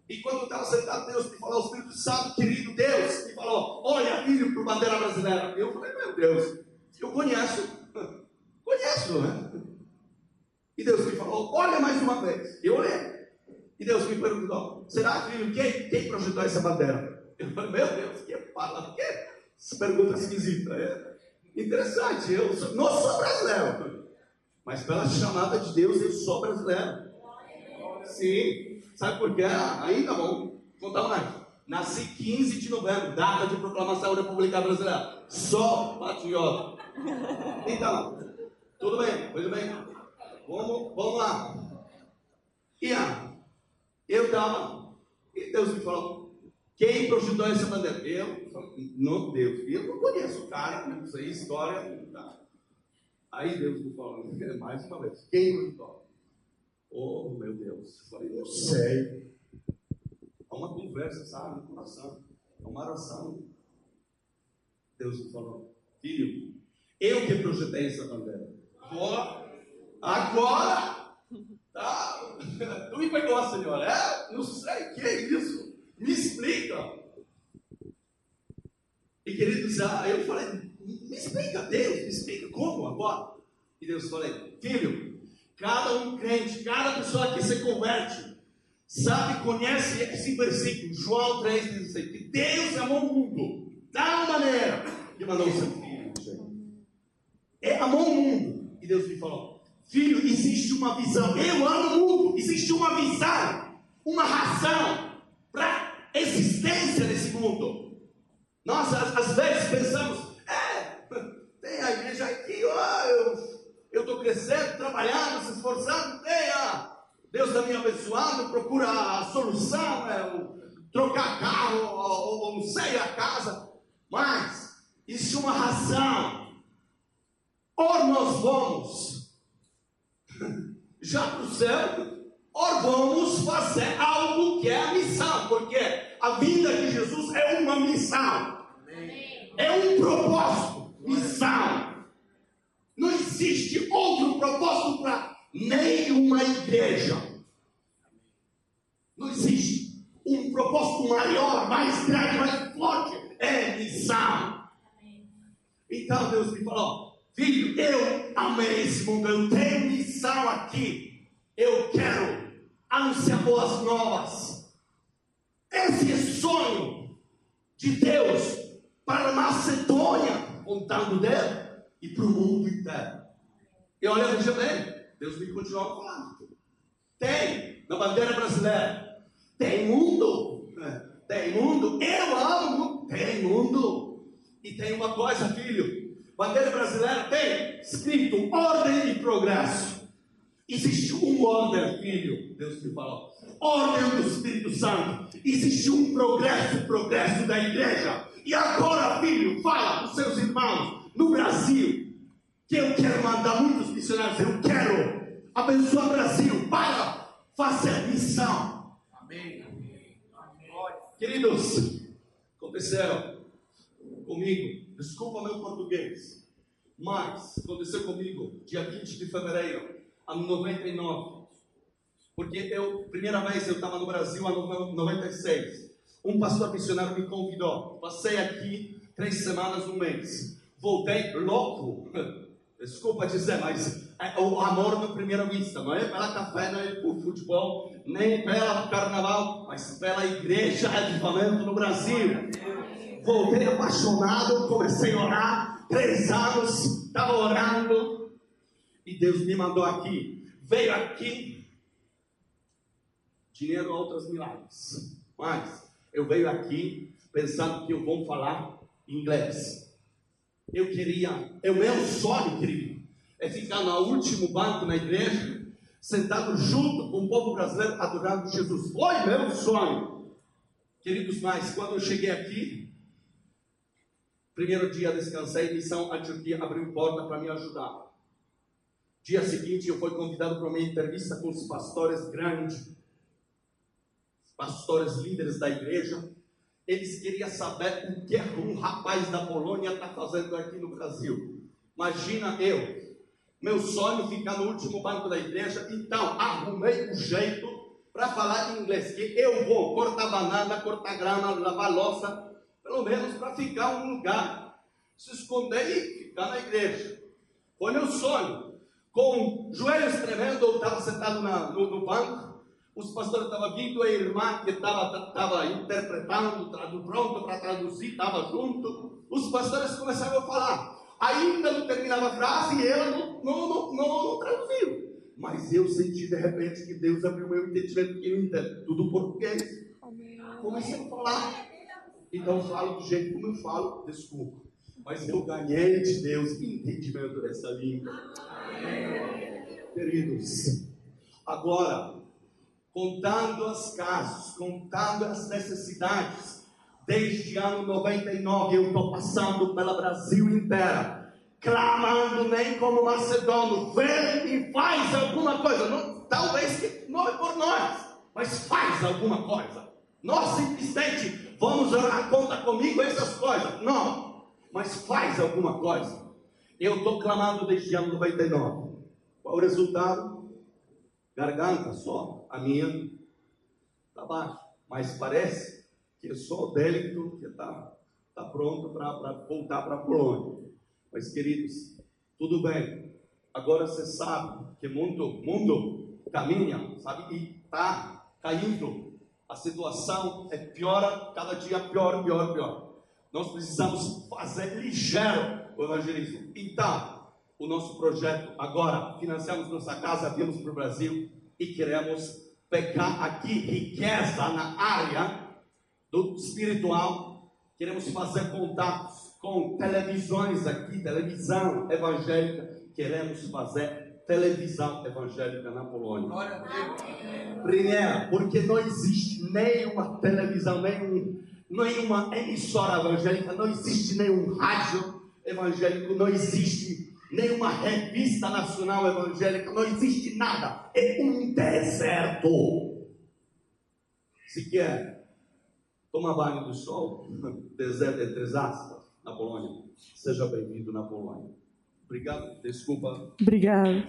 S4: E quando eu estava sentado, Deus me falou, o Espírito Santo, querido Deus, me falou: Olha, filho, para a bandeira brasileira. Eu falei: Meu Deus, eu conheço. Conheço, né? E Deus me falou: Olha mais uma vez. Eu olhei. E Deus me perguntou: Será, filho, quem, quem projetou essa bandeira? Eu falei: Meu Deus, que fala, que pergunta esquisita. É interessante. Eu sou, não sou brasileiro. Mas pela chamada de Deus, eu sou brasileiro. Sim. Sabe por quê? Ainda bom. Contar mais. Nasci 15 de novembro, data de proclamação da República Brasileira. Sou patriota. Então, tudo bem, tudo bem. Vamos, vamos lá. E ah, eu estava, e Deus me falou, quem projetou essa bandeira? Eu, não Deus, eu não conheço o cara, não sei história, tá. Aí Deus me falou, mais uma vez, quem me toca? Oh, meu Deus. Eu falei, eu sei. É uma conversa, sabe, no coração. É uma oração. Deus me falou, filho, eu que projetei essa bandeira. Agora, agora, tá? Tu me pegou, Senhor. É? Não sei o que é isso. Me explica. E queridos, eu falei, me explica, Deus, me explica como agora. E Deus falou: Filho, cada um crente, cada pessoa que se converte, sabe, conhece esse versículo, João 3, 16, que Deus amou o mundo, da maneira que mandou o seu filho. É, amou o mundo. E Deus me falou: Filho, existe uma visão. Eu amo o mundo. Existe uma visão, uma razão para a existência desse mundo. Nós, às, às vezes, pensamos, tem a igreja aqui, ó, crescendo, trabalhando, se esforçando, tem a Deus está me abençoando, procura a solução, é, trocar carro, ou, ou não sei, a casa, mas existe uma razão. Ou nós vamos já para o céu, ou vamos fazer algo que é a missão, porque a vida de Jesus é uma missão, é um propósito missão. Não existe outro propósito para nenhuma igreja. Não existe um propósito maior, mais grande, mais forte. É missão. Então Deus me falou: Filho, eu amei esse mundo, eu tenho missão aqui. Eu quero anunciar boas novas. Esse é sonho de Deus para Macedônia apontando o dedo e para o mundo inteiro. E olha, veja bem, Deus me continua falando. Tem na bandeira brasileira. Tem mundo. Tem mundo. Eu amo. Tem mundo. E tem uma coisa, filho. Bandeira brasileira tem escrito ordem e progresso. Existe um ordem, filho. Deus me falou. Ordem do Espírito Santo. Existe um progresso, progresso da igreja. E agora, filho, fala para os seus irmãos no Brasil que eu quero mandar muitos missionários. Eu quero abençoar o Brasil para fazer missão. Amém. Queridos, aconteceram comigo, desculpa meu português, mas aconteceu comigo dia 20 de fevereiro, ano 99. Porque eu, primeira vez eu estava no Brasil, ano 96. Um pastor missionário me convidou. Passei aqui três semanas, um mês. Voltei louco. Desculpa dizer, mas é o amor na primeira vista. Não é pela café, não é por futebol, nem pela carnaval, mas pela igreja avivamento no Brasil. Voltei apaixonado, comecei a orar. Três anos, estava orando. E Deus me mandou aqui. Veio aqui. Dinheiro, outros milagres. Mas eu veio aqui pensando que eu vou falar inglês. Eu queria, é o meu sonho, querido, é ficar no último banco na igreja, sentado junto com o povo brasileiro adorando Jesus. Foi meu sonho. Queridos, mas quando eu cheguei aqui, primeiro dia descansei, missão a Turquia abriu porta para me ajudar. Dia seguinte eu fui convidado para uma entrevista com os pastores grandes, pastores líderes da igreja. Eles queriam saber o que um rapaz da Polônia está fazendo aqui no Brasil. Imagina eu, meu sonho ficar no último banco da igreja, então arrumei um jeito para falar inglês, que eu vou cortar banana, cortar grama, lavar louça, pelo menos para ficar um lugar, se esconder e ficar na igreja. Foi meu sonho. Com joelhos tremendo, eu estava sentado na, no, no banco, os pastores estavam vindo, a irmã que estava interpretando, pronto para traduzir, estava junto. Os pastores começaram a falar. Ainda não terminava a frase e ela não, não, não, não, não traduziu. Mas eu senti de repente que Deus abriu meu entendimento, que eu entendo tudo português. Comecei a falar. Então eu falo do jeito como eu falo, desculpa. Mas eu ganhei de Deus entendimento dessa língua. Queridos, agora contando os casos, contando as necessidades. Desde ano 99 eu estou passando pela Brasil inteira, clamando nem como macedônio, vem e faz alguma coisa. Não, talvez não é por nós, mas faz alguma coisa. Nós simplesmente vamos orar, conta comigo essas coisas. Não, mas faz alguma coisa. Eu estou clamando desde ano 99. Qual o resultado? garganta só, a minha está baixa. Mas parece que é só o délito que está tá pronto para voltar para a Polônia. Mas, queridos, tudo bem. Agora você sabe que o mundo, mundo caminha, sabe? E está caindo. A situação é pior, cada dia pior, pior, pior. Nós precisamos fazer ligeiro o evangelismo. Então, o nosso projeto agora, financiamos nossa casa, viemos para o Brasil e queremos pegar aqui riqueza na área do espiritual. Queremos fazer contatos com televisões aqui, televisão evangélica. Queremos fazer televisão evangélica na Polônia. Primeiro, porque não existe nenhuma televisão, nenhum, nenhuma emissora evangélica, não existe nenhum rádio evangélico, não existe nenhuma revista nacional evangélica, não existe nada. É um deserto. Se quer tomar banho do sol, deserto entre aspas, na Polônia, seja bem-vindo na Polônia. Obrigado, desculpa.
S3: Obrigado.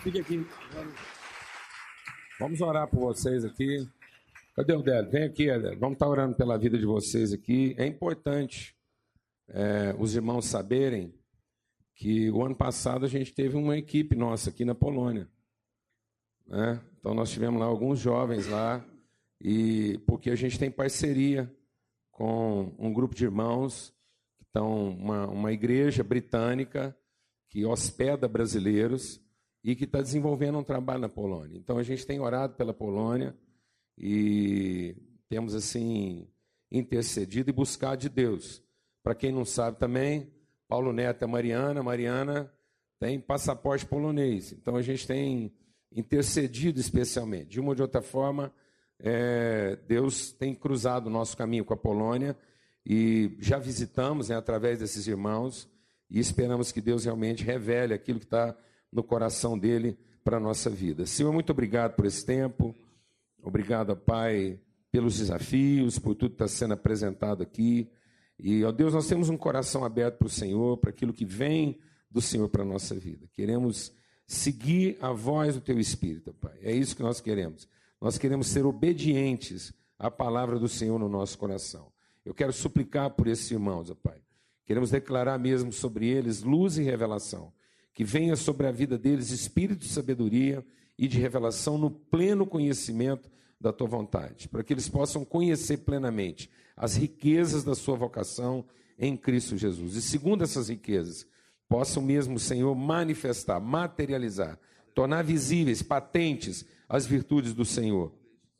S1: Fique aqui. Vamos orar por vocês aqui. Cadê o Délio? Vem aqui, Délio. Vamos estar orando pela vida de vocês aqui. É importante é, os irmãos saberem que o ano passado a gente teve uma equipe nossa aqui na Polônia. Né? Então nós tivemos lá alguns jovens lá, e porque a gente tem parceria com um grupo de irmãos que estão uma, uma igreja britânica que hospeda brasileiros e que está desenvolvendo um trabalho na Polônia. Então a gente tem orado pela Polônia e temos assim intercedido e buscado de Deus. Para quem não sabe também, Paulo Neto é Mariana, Mariana tem passaporte polonês. Então a gente tem intercedido especialmente. De uma ou de outra forma, é, Deus tem cruzado o nosso caminho com a Polônia e já visitamos né, através desses irmãos e esperamos que Deus realmente revele aquilo que está no coração dele para a nossa vida. Senhor, muito obrigado por esse tempo. Obrigado, Pai, pelos desafios, por tudo que está sendo apresentado aqui. E, ó Deus, nós temos um coração aberto para o Senhor, para aquilo que vem do Senhor para a nossa vida. Queremos seguir a voz do Teu Espírito, Pai. É isso que nós queremos. Nós queremos ser obedientes à palavra do Senhor no nosso coração. Eu quero suplicar por esses irmãos, ó Pai. Queremos declarar mesmo sobre eles luz e revelação. Que venha sobre a vida deles espírito de sabedoria e de revelação no pleno conhecimento da tua vontade, para que eles possam conhecer plenamente as riquezas da sua vocação em Cristo Jesus. E segundo essas riquezas, possam mesmo, Senhor, manifestar, materializar, tornar visíveis, patentes as virtudes do Senhor,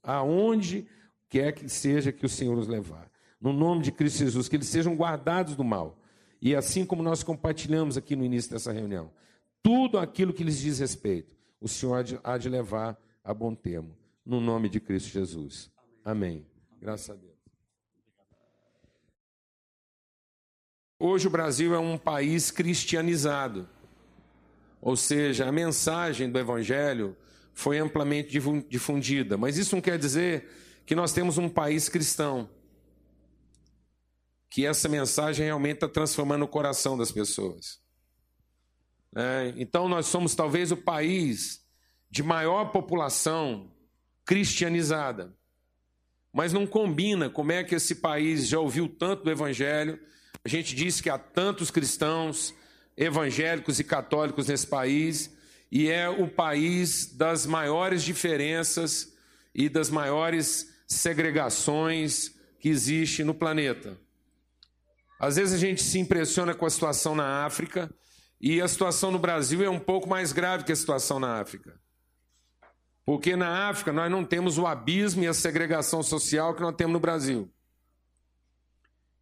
S1: aonde quer que seja que o Senhor nos levar. No nome de Cristo Jesus, que eles sejam guardados do mal. E assim como nós compartilhamos aqui no início dessa reunião, tudo aquilo que lhes diz respeito, o Senhor há de levar a bom termo no nome de Cristo Jesus. Amém. Graças a Deus. Hoje o Brasil é um país cristianizado. Ou seja, a mensagem do Evangelho foi amplamente difundida. Mas isso não quer dizer que nós temos um país cristão. Que essa mensagem realmente está transformando o coração das pessoas. É, então, nós somos talvez o país de maior população cristianizada. Mas não combina como é que esse país já ouviu tanto do Evangelho. A gente diz que há tantos cristãos evangélicos e católicos nesse país, e é o país das maiores diferenças e das maiores segregações que existe no planeta. Às vezes a gente se impressiona com a situação na África, e a situação no Brasil é um pouco mais grave que a situação na África. Porque na África nós não temos o abismo e a segregação social que nós temos no Brasil.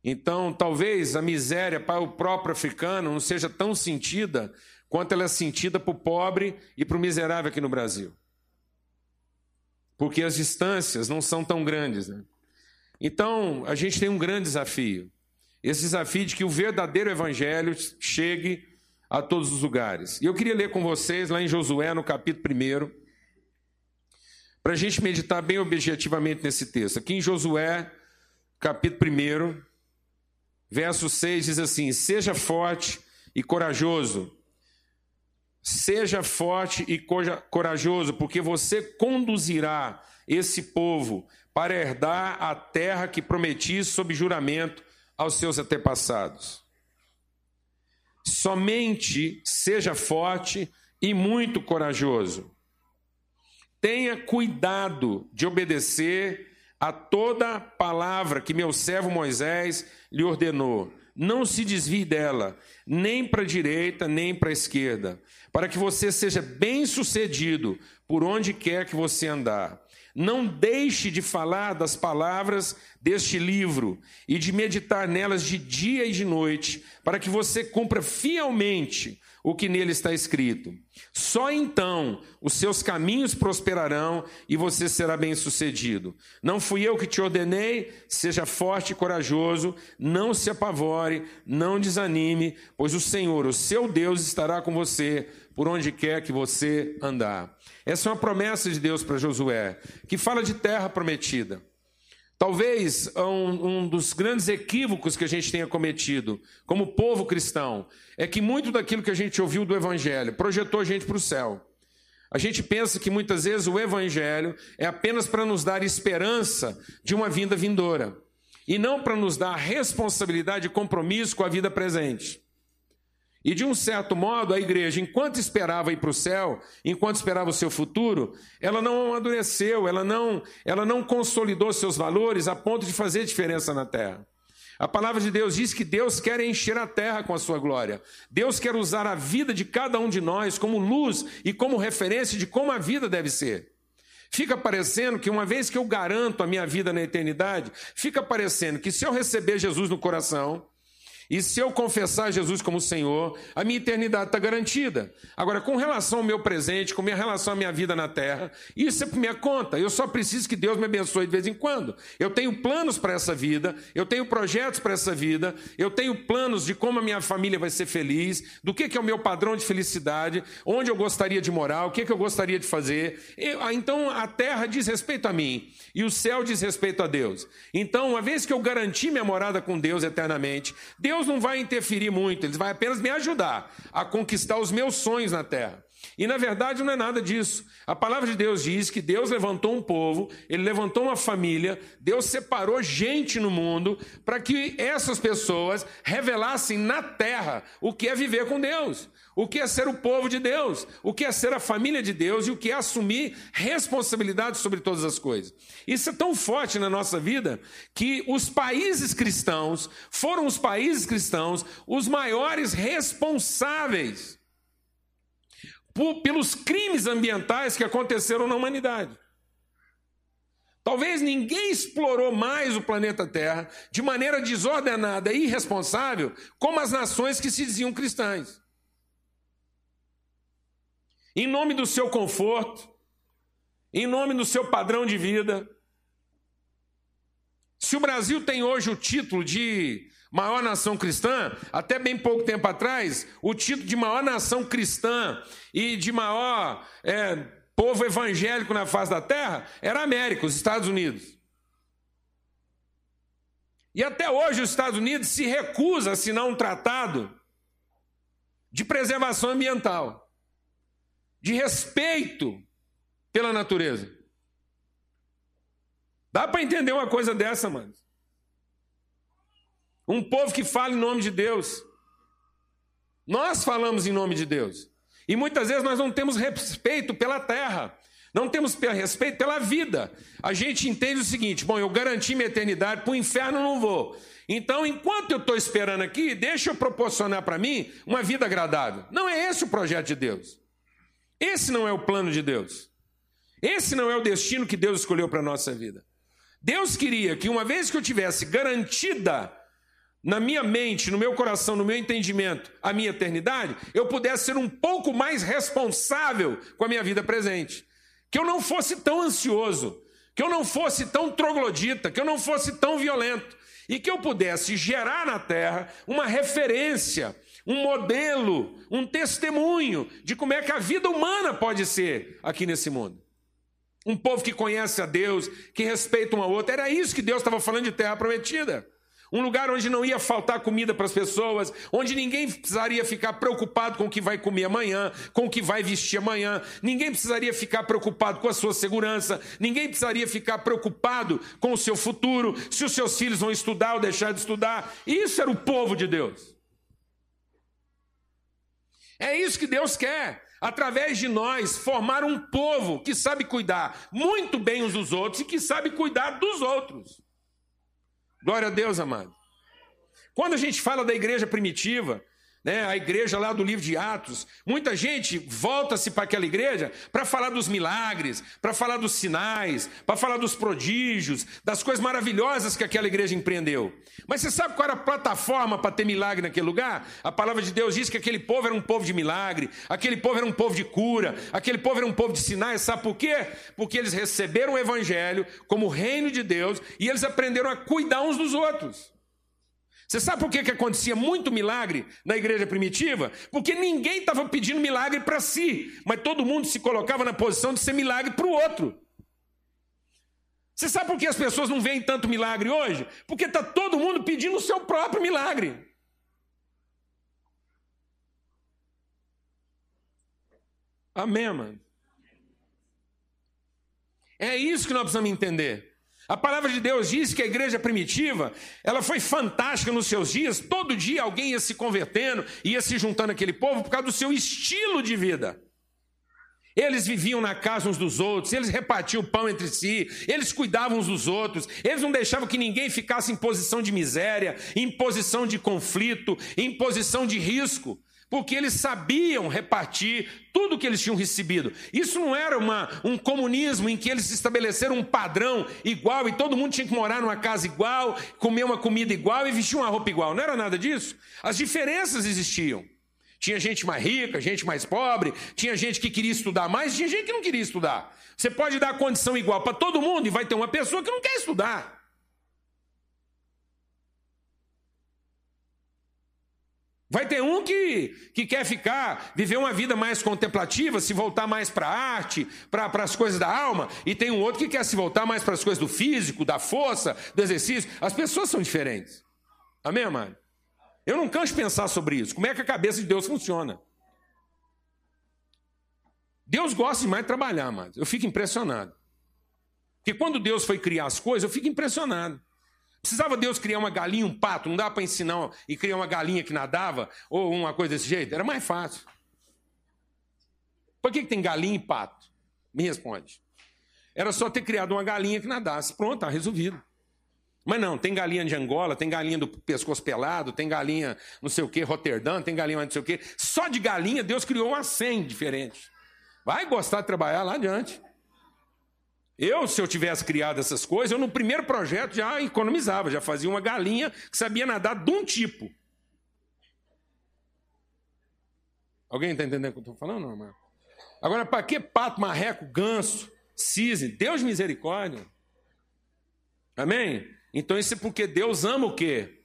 S1: Então, talvez a miséria para o próprio africano não seja tão sentida quanto ela é sentida para o pobre e para o miserável aqui no Brasil. Porque as distâncias não são tão grandes. Né? Então, a gente tem um grande desafio. Esse desafio de que o verdadeiro evangelho chegue a todos os lugares. E eu queria ler com vocês lá em Josué, no capítulo 1, para a gente meditar bem objetivamente nesse texto. Aqui em Josué, capítulo 1, verso 6 diz assim: Seja forte e corajoso. Seja forte e corajoso, porque você conduzirá esse povo para herdar a terra que prometi sob juramento aos seus antepassados. Somente seja forte e muito corajoso Tenha cuidado de obedecer a toda palavra que meu servo Moisés lhe ordenou. Não se desvie dela, nem para a direita, nem para a esquerda, para que você seja bem-sucedido por onde quer que você andar. Não deixe de falar das palavras deste livro e de meditar nelas de dia e de noite, para que você cumpra fielmente o que nele está escrito. Só então os seus caminhos prosperarão e você será bem-sucedido. Não fui eu que te ordenei, seja forte e corajoso, não se apavore, não desanime, pois o Senhor, o seu Deus, estará com você por onde quer que você andar. Essa é uma promessa de Deus para Josué, que fala de terra prometida. Talvez um, um, dos grandes equívocos que a gente tenha cometido como povo cristão é que muito daquilo que a gente ouviu do Evangelho projetou a gente para o céu. A gente pensa que muitas vezes o Evangelho é apenas para nos dar esperança de uma vinda vindoura e não para nos dar responsabilidade e compromisso com a vida presente. E de um certo modo, a igreja, enquanto esperava ir para o céu, enquanto esperava o seu futuro, ela não amadureceu, ela não, ela não consolidou seus valores a ponto de fazer diferença na terra. A palavra de Deus diz que Deus quer encher a terra com a sua glória. Deus quer usar a vida de cada um de nós como luz e como referência de como a vida deve ser. Fica parecendo que uma vez que eu garanto a minha vida na eternidade, fica parecendo que se eu receber Jesus no coração, e se eu confessar Jesus como Senhor, a minha eternidade está garantida. Agora, com relação ao meu presente, com minha relação à minha vida na terra, isso é por minha conta. Eu só preciso que Deus me abençoe de vez em quando. Eu tenho planos para essa vida, eu tenho projetos para essa vida, eu tenho planos de como a minha família vai ser feliz, do que, que é o meu padrão de felicidade, onde eu gostaria de morar, o que, que eu gostaria de fazer. Ah, então, a terra diz respeito a mim e o céu diz respeito a Deus. Então, uma vez que eu garanti minha morada com Deus eternamente, Deus Deus não vai interferir muito, ele vai apenas me ajudar a conquistar os meus sonhos na terra. E na verdade não é nada disso. A palavra de Deus diz que Deus levantou um povo, ele levantou uma família, Deus separou gente no mundo para que essas pessoas revelassem na terra o que é viver com Deus o que é ser o povo de Deus, o que é ser a família de Deus e o que é assumir responsabilidade sobre todas as coisas. Isso é tão forte na nossa vida que os países cristãos foram os países cristãos os maiores responsáveis por, pelos crimes ambientais que aconteceram na humanidade. Talvez ninguém explorou mais o planeta Terra de maneira desordenada e irresponsável como as nações que se diziam cristãs em nome do seu conforto, em nome do seu padrão de vida. Se o Brasil tem hoje o título de maior nação cristã, até bem pouco tempo atrás, o título de maior nação cristã e de maior é, povo evangélico na face da terra era a América, os Estados Unidos. E até hoje os Estados Unidos se recusa a assinar um tratado de preservação ambiental de respeito pela natureza. Dá para entender uma coisa dessa, mano? Um povo que fala em nome de Deus. Nós falamos em nome de Deus. E muitas vezes nós não temos respeito pela terra. Não temos respeito pela vida. A gente entende o seguinte: bom, eu garanti minha eternidade, para o inferno não vou. Então, enquanto eu estou esperando aqui, deixa eu proporcionar para mim uma vida agradável. Não é esse o projeto de Deus. Esse não é o plano de Deus. Esse não é o destino que Deus escolheu para a nossa vida. Deus queria que, uma vez que eu tivesse garantida na minha mente, no meu coração, no meu entendimento, a minha eternidade, eu pudesse ser um pouco mais responsável com a minha vida presente. Que eu não fosse tão ansioso, que eu não fosse tão troglodita, que eu não fosse tão violento, e que eu pudesse gerar na terra uma referência um modelo, um testemunho de como é que a vida humana pode ser aqui nesse mundo. Um povo que conhece a Deus, que respeita um ao outro. Era isso que Deus estava falando de terra prometida. Um lugar onde não ia faltar comida para as pessoas, onde ninguém precisaria ficar preocupado com o que vai comer amanhã, com o que vai vestir amanhã, ninguém precisaria ficar preocupado com a sua segurança, ninguém precisaria ficar preocupado com o seu futuro, se os seus filhos vão estudar ou deixar de estudar. Isso era o povo de Deus. É isso que Deus quer, através de nós, formar um povo que sabe cuidar muito bem uns dos outros e que sabe cuidar dos outros. Glória a Deus, amado. Quando a gente fala da igreja primitiva, né, a igreja lá do livro de Atos, muita gente volta-se para aquela igreja para falar dos milagres, para falar dos sinais, para falar dos prodígios, das coisas maravilhosas que aquela igreja empreendeu. Mas você sabe qual era a plataforma para ter milagre naquele lugar? A palavra de Deus diz que aquele povo era um povo de milagre, aquele povo era um povo de cura, aquele povo era um povo de sinais. Sabe por quê? Porque eles receberam o evangelho como reino de Deus e eles aprenderam a cuidar uns dos outros. Você sabe por que, que acontecia muito milagre na igreja primitiva? Porque ninguém estava pedindo milagre para si, mas todo mundo se colocava na posição de ser milagre para o outro. Você sabe por que as pessoas não veem tanto milagre hoje? Porque está todo mundo pedindo o seu próprio milagre. Amém, mano? É isso que nós precisamos entender. A palavra de Deus diz que a igreja primitiva, ela foi fantástica nos seus dias, todo dia alguém ia se convertendo, ia se juntando aquele povo por causa do seu estilo de vida. Eles viviam na casa uns dos outros, eles repartiam o pão entre si, eles cuidavam uns dos outros, eles não deixavam que ninguém ficasse em posição de miséria, em posição de conflito, em posição de risco, porque eles sabiam repartir tudo que eles tinham recebido. Isso não era uma, um comunismo em que eles estabeleceram um padrão igual e todo mundo tinha que morar numa casa igual, comer uma comida igual e vestir uma roupa igual. Não era nada disso. As diferenças existiam. Tinha gente mais rica, gente mais pobre, tinha gente que queria estudar mais, tinha gente que não queria estudar. Você pode dar condição igual para todo mundo e vai ter uma pessoa que não quer estudar. Vai ter um que, que quer ficar, viver uma vida mais contemplativa, se voltar mais para a arte, para as coisas da alma, e tem um outro que quer se voltar mais para as coisas do físico, da força, do exercício. As pessoas são diferentes. Amém, amado? Eu não canso pensar sobre isso. Como é que a cabeça de Deus funciona? Deus gosta demais de trabalhar, mas eu fico impressionado. Porque quando Deus foi criar as coisas, eu fico impressionado. Precisava Deus criar uma galinha, um pato, não dá para ensinar e criar uma galinha que nadava ou uma coisa desse jeito? Era mais fácil. Por que, que tem galinha e pato? Me responde. Era só ter criado uma galinha que nadasse. Pronto, está resolvido. Mas não, tem galinha de Angola, tem galinha do pescoço pelado, tem galinha não sei o que, Roterdã, tem galinha não sei o que. Só de galinha Deus criou umas 100 diferentes. Vai gostar de trabalhar lá adiante. Eu, se eu tivesse criado essas coisas, eu no primeiro projeto já economizava, já fazia uma galinha que sabia nadar de um tipo. Alguém está entendendo o que eu estou falando, não, mano? Agora, para que pato, marreco, ganso, cisne? Deus misericórdia. Amém? Então isso é porque Deus ama o quê?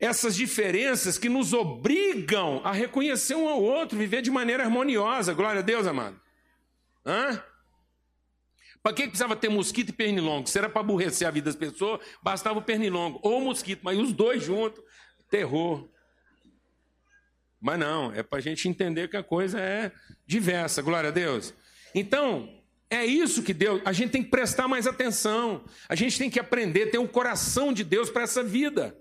S1: Essas diferenças que nos obrigam a reconhecer um ao outro, viver de maneira harmoniosa. Glória a Deus, amado. Hã? Para que precisava ter mosquito e pernilongo? Se era para aborrecer a vida das pessoas, bastava o pernilongo ou o mosquito, mas os dois juntos, terror. Mas não, é para a gente entender que a coisa é diversa. Glória a Deus. Então, é isso que Deus, a gente tem que prestar mais atenção, a gente tem que aprender, ter o coração de Deus para essa vida.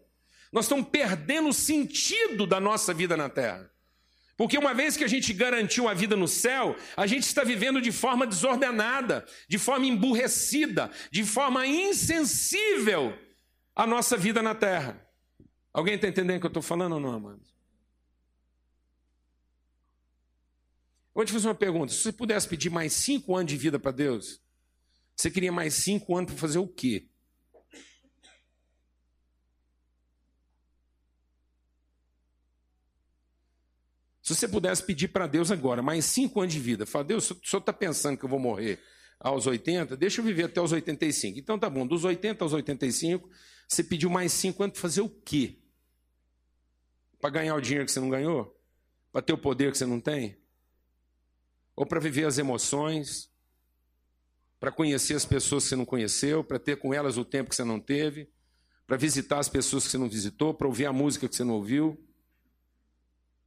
S1: Nós estamos perdendo o sentido da nossa vida na terra. Porque uma vez que a gente garantiu a vida no céu, a gente está vivendo de forma desordenada, de forma emburrecida, de forma insensível à nossa vida na terra. Alguém está entendendo o que eu estou falando ou não, amados? Vou te fazer uma pergunta. Se você pudesse pedir mais cinco anos de vida para Deus, você queria mais cinco anos para fazer o quê? Se você pudesse pedir para Deus agora mais cinco anos de vida, fala, Deus, o senhor está pensando que eu vou morrer aos 80? Deixa eu viver até os 85. Então tá bom, dos 80 aos 85, você pediu mais cinco anos para fazer o quê? Para ganhar o dinheiro que você não ganhou? Para ter o poder que você não tem? ou para viver as emoções, para conhecer as pessoas que você não conheceu, para ter com elas o tempo que você não teve, para visitar as pessoas que você não visitou, para ouvir a música que você não ouviu.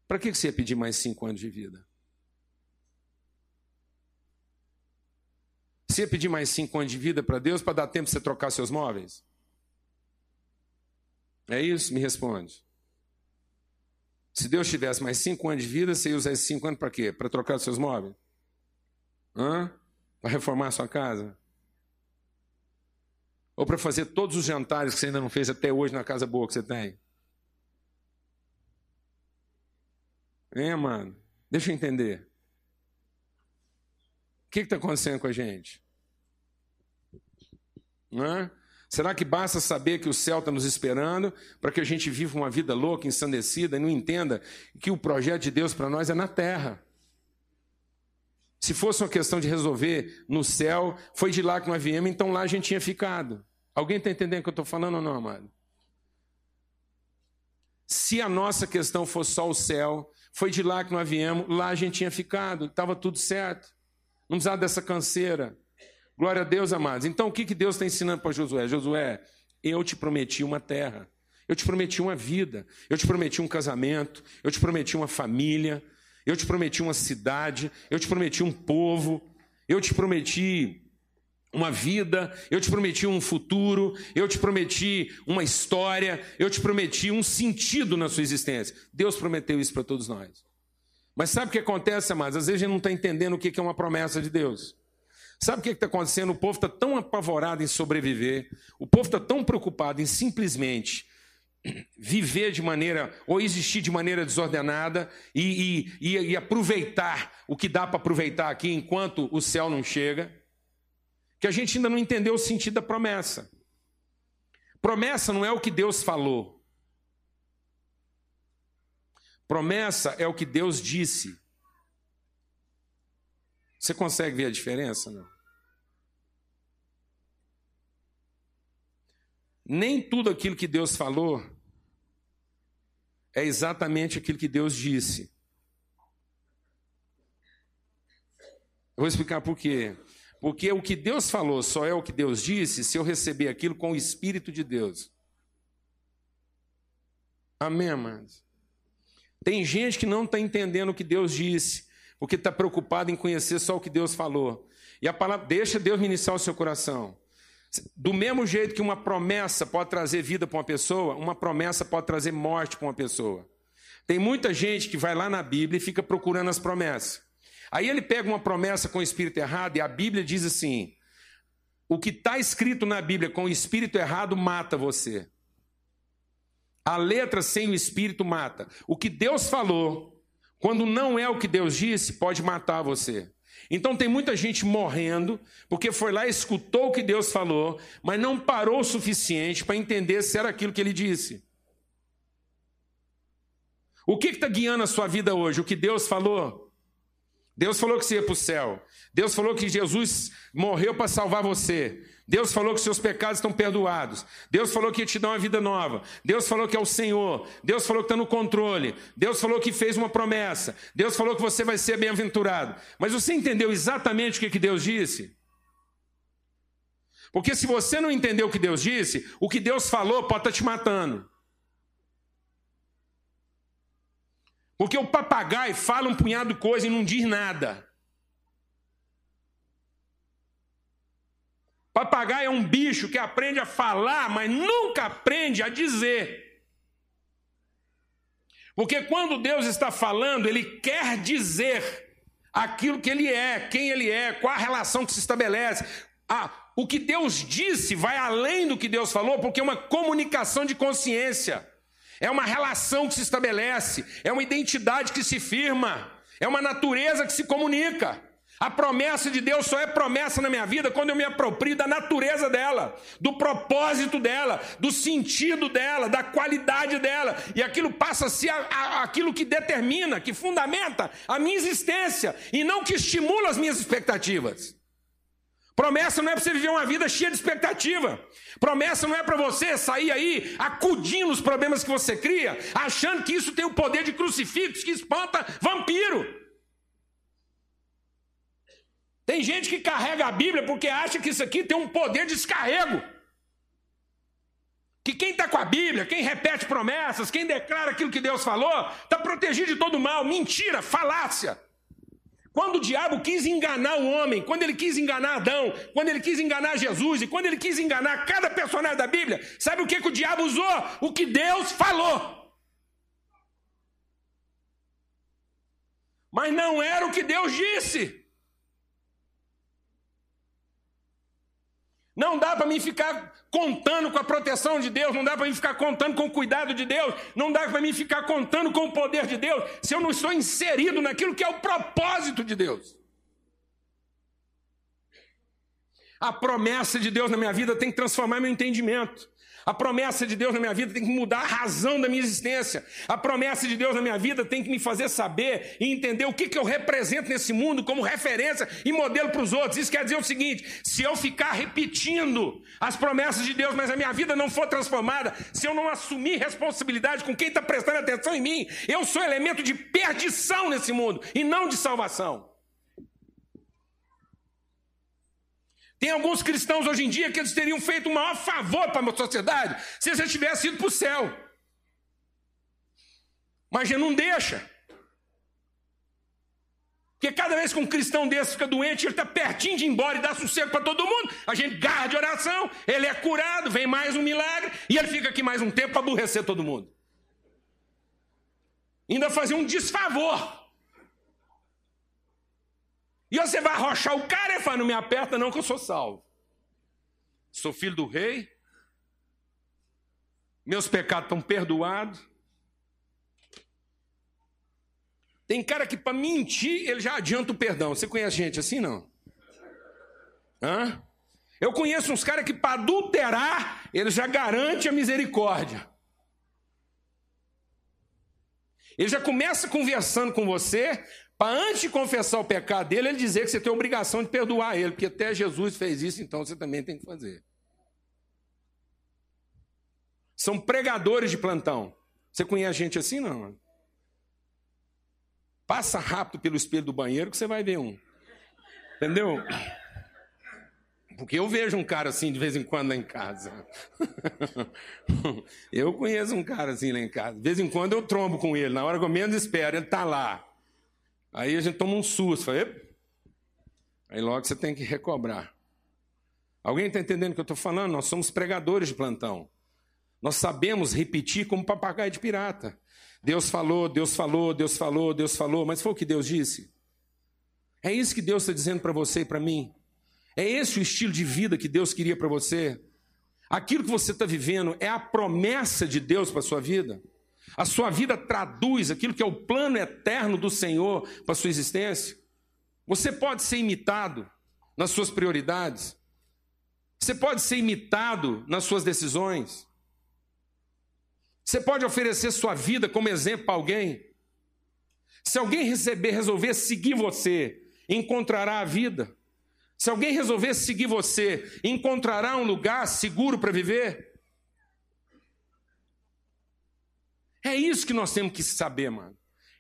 S1: Para que você ia pedir mais cinco anos de vida? Você ia pedir mais cinco anos de vida para Deus para dar tempo de você trocar seus móveis? É isso? Me responde. Se Deus tivesse mais cinco anos de vida, você ia usar esses cinco anos para quê? Para trocar seus móveis? Para reformar sua casa? Ou para fazer todos os jantares que você ainda não fez até hoje na casa boa que você tem? Hein, mano? Deixa eu entender. O que está acontecendo com a gente? Será que basta saber que o céu está nos esperando para que a gente viva uma vida louca, ensandecida e não entenda que o projeto de Deus para nós é na terra? Se fosse uma questão de resolver no céu, foi de lá que nós viemos, então lá a gente tinha ficado. Alguém está entendendo o que eu estou falando ou não, amado? Se a nossa questão fosse só o céu, foi de lá que nós viemos, lá a gente tinha ficado, estava tudo certo. Não precisava dessa canseira. Glória a Deus, amados. Então, o que, que Deus está ensinando para Josué? Josué, eu te prometi uma terra, eu te prometi uma vida, eu te prometi um casamento, eu te prometi uma família, eu te prometi uma cidade, eu te prometi um povo, eu te prometi uma vida, eu te prometi um futuro, eu te prometi uma história, eu te prometi um sentido na sua existência. Deus prometeu isso para todos nós. Mas sabe o que acontece, amados? Às vezes a gente não está entendendo o que é uma promessa de Deus. Sabe o que está acontecendo? O povo está tão apavorado em sobreviver, o povo está tão preocupado em simplesmente viver de maneira, ou existir de maneira desordenada e, e, e, e aproveitar o que dá para aproveitar aqui enquanto o céu não chega, que a gente ainda não entendeu o sentido da promessa. Promessa não é o que Deus falou. Promessa é o que Deus disse. Você consegue ver a diferença? Não? Nem tudo aquilo que Deus falou é exatamente aquilo que Deus disse. Eu vou explicar por quê. Porque o que Deus falou só é o que Deus disse se eu receber aquilo com o Espírito de Deus. Amém, amados? Tem gente que não está entendendo o que Deus disse, porque está preocupado em conhecer só o que Deus falou. E a palavra, deixa Deus ministrar o seu coração. Do mesmo jeito que uma promessa pode trazer vida para uma pessoa, uma promessa pode trazer morte para uma pessoa. Tem muita gente que vai lá na Bíblia e fica procurando as promessas. Aí ele pega uma promessa com o espírito errado e a Bíblia diz assim: o que está escrito na Bíblia com o espírito errado mata você. A letra sem o espírito mata. O que Deus falou, quando não é o que Deus disse, pode matar você. Então tem muita gente morrendo porque foi lá escutou o que Deus falou, mas não parou o suficiente para entender se era aquilo que ele disse. O que está guiando a sua vida hoje? O que Deus falou? Deus falou que você ia para o céu. Deus falou que Jesus morreu para salvar você. Deus falou que seus pecados estão perdoados. Deus falou que ia te dar uma vida nova. Deus falou que é o Senhor. Deus falou que está no controle. Deus falou que fez uma promessa. Deus falou que você vai ser bem-aventurado. Mas você entendeu exatamente o que, que Deus disse? Porque se você não entendeu o que Deus disse, o que Deus falou pode estar tá te matando. Porque o papagaio fala um punhado de coisa e não diz nada. Papagaio é um bicho que aprende a falar, mas nunca aprende a dizer. Porque quando Deus está falando, Ele quer dizer aquilo que Ele é, quem Ele é, qual a relação que se estabelece. Ah, o que Deus disse vai além do que Deus falou, porque é uma comunicação de consciência, é uma relação que se estabelece, é uma identidade que se firma, é uma natureza que se comunica. A promessa de Deus só é promessa na minha vida quando eu me aproprio da natureza dela, do propósito dela, do sentido dela, da qualidade dela. E aquilo passa a ser a, a, aquilo que determina, que fundamenta a minha existência e não que estimula as minhas expectativas. Promessa não é para você viver uma vida cheia de expectativa. Promessa não é para você sair aí acudindo os problemas que você cria, achando que isso tem o poder de crucifixo que espanta vampiro. Tem gente que carrega a Bíblia porque acha que isso aqui tem um poder de descarrego. Que quem está com a Bíblia, quem repete promessas, quem declara aquilo que Deus falou, está protegido de todo mal. Mentira, falácia. Quando o diabo quis enganar o homem, quando ele quis enganar Adão, quando ele quis enganar Jesus e quando ele quis enganar cada personagem da Bíblia, sabe o que, que o diabo usou? O que Deus falou. Mas não era o que Deus disse. Não dá para mim ficar contando com a proteção de Deus, não dá para mim ficar contando com o cuidado de Deus, não dá para mim ficar contando com o poder de Deus, se eu não estou inserido naquilo que é o propósito de Deus. A promessa de Deus na minha vida tem que transformar meu entendimento. A promessa de Deus na minha vida tem que mudar a razão da minha existência. A promessa de Deus na minha vida tem que me fazer saber e entender o que, que eu represento nesse mundo como referência e modelo para os outros. Isso quer dizer o seguinte: se eu ficar repetindo as promessas de Deus, mas a minha vida não for transformada, se eu não assumir responsabilidade com quem está prestando atenção em mim, eu sou elemento de perdição nesse mundo e não de salvação. Tem alguns cristãos hoje em dia que eles teriam feito o maior favor para a sociedade se eles tivessem ido para o céu. Mas gente não deixa. Porque cada vez que um cristão desse fica doente, ele está pertinho de ir embora e dá sossego para todo mundo. A gente garra de oração, ele é curado, vem mais um milagre, e ele fica aqui mais um tempo para aborrecer todo mundo. Ainda fazer um desfavor. E você vai arrochar o cara e fala: não me aperta, não, que eu sou salvo. Sou filho do rei, meus pecados estão perdoados. Tem cara que para mentir, ele já adianta o perdão. Você conhece gente assim, não? Hã? Eu conheço uns caras que para adulterar, ele já garante a misericórdia. Ele já começa conversando com você, para antes de confessar o pecado dele, ele dizer que você tem a obrigação de perdoar ele, porque até Jesus fez isso, então você também tem que fazer. São pregadores de plantão. Você conhece gente assim, não? Passa rápido pelo espelho do banheiro que você vai ver um. Entendeu? Porque eu vejo um cara assim de vez em quando lá em casa. eu conheço um cara assim lá em casa. De vez em quando eu trombo com ele. Na hora que eu menos espero, ele está lá. Aí a gente toma um susto. Aí logo você tem que recobrar. Alguém está entendendo o que eu estou falando? Nós somos pregadores de plantão. Nós sabemos repetir como papagaio de pirata. Deus falou, Deus falou, Deus falou, Deus falou, mas foi o que Deus disse. É isso que Deus está dizendo para você e para mim. É esse o estilo de vida que Deus queria para você? Aquilo que você está vivendo é a promessa de Deus para a sua vida? A sua vida traduz aquilo que é o plano eterno do Senhor para a sua existência? Você pode ser imitado nas suas prioridades? Você pode ser imitado nas suas decisões? Você pode oferecer sua vida como exemplo para alguém? Se alguém receber, resolver seguir você, encontrará a vida. Se alguém resolver seguir você, encontrará um lugar seguro para viver? É isso que nós temos que saber, mano.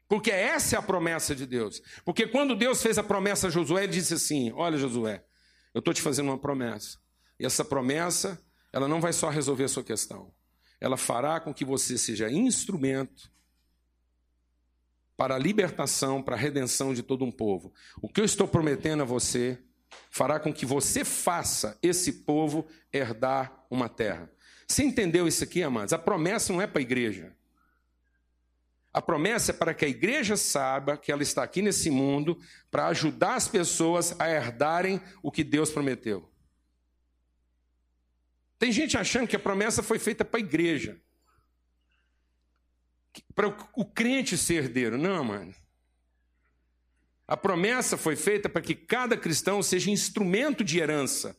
S1: Porque essa é a promessa de Deus. Porque quando Deus fez a promessa a Josué, ele disse assim: Olha, Josué, eu estou te fazendo uma promessa. E essa promessa, ela não vai só resolver a sua questão. Ela fará com que você seja instrumento para a libertação, para a redenção de todo um povo. O que eu estou prometendo a você fará com que você faça esse povo herdar uma terra. Você entendeu isso aqui, amados? A promessa não é para a igreja. A promessa é para que a igreja saiba que ela está aqui nesse mundo para ajudar as pessoas a herdarem o que Deus prometeu. Tem gente achando que a promessa foi feita para a igreja. Para o crente ser herdeiro. Não, mano. A promessa foi feita para que cada cristão seja instrumento de herança.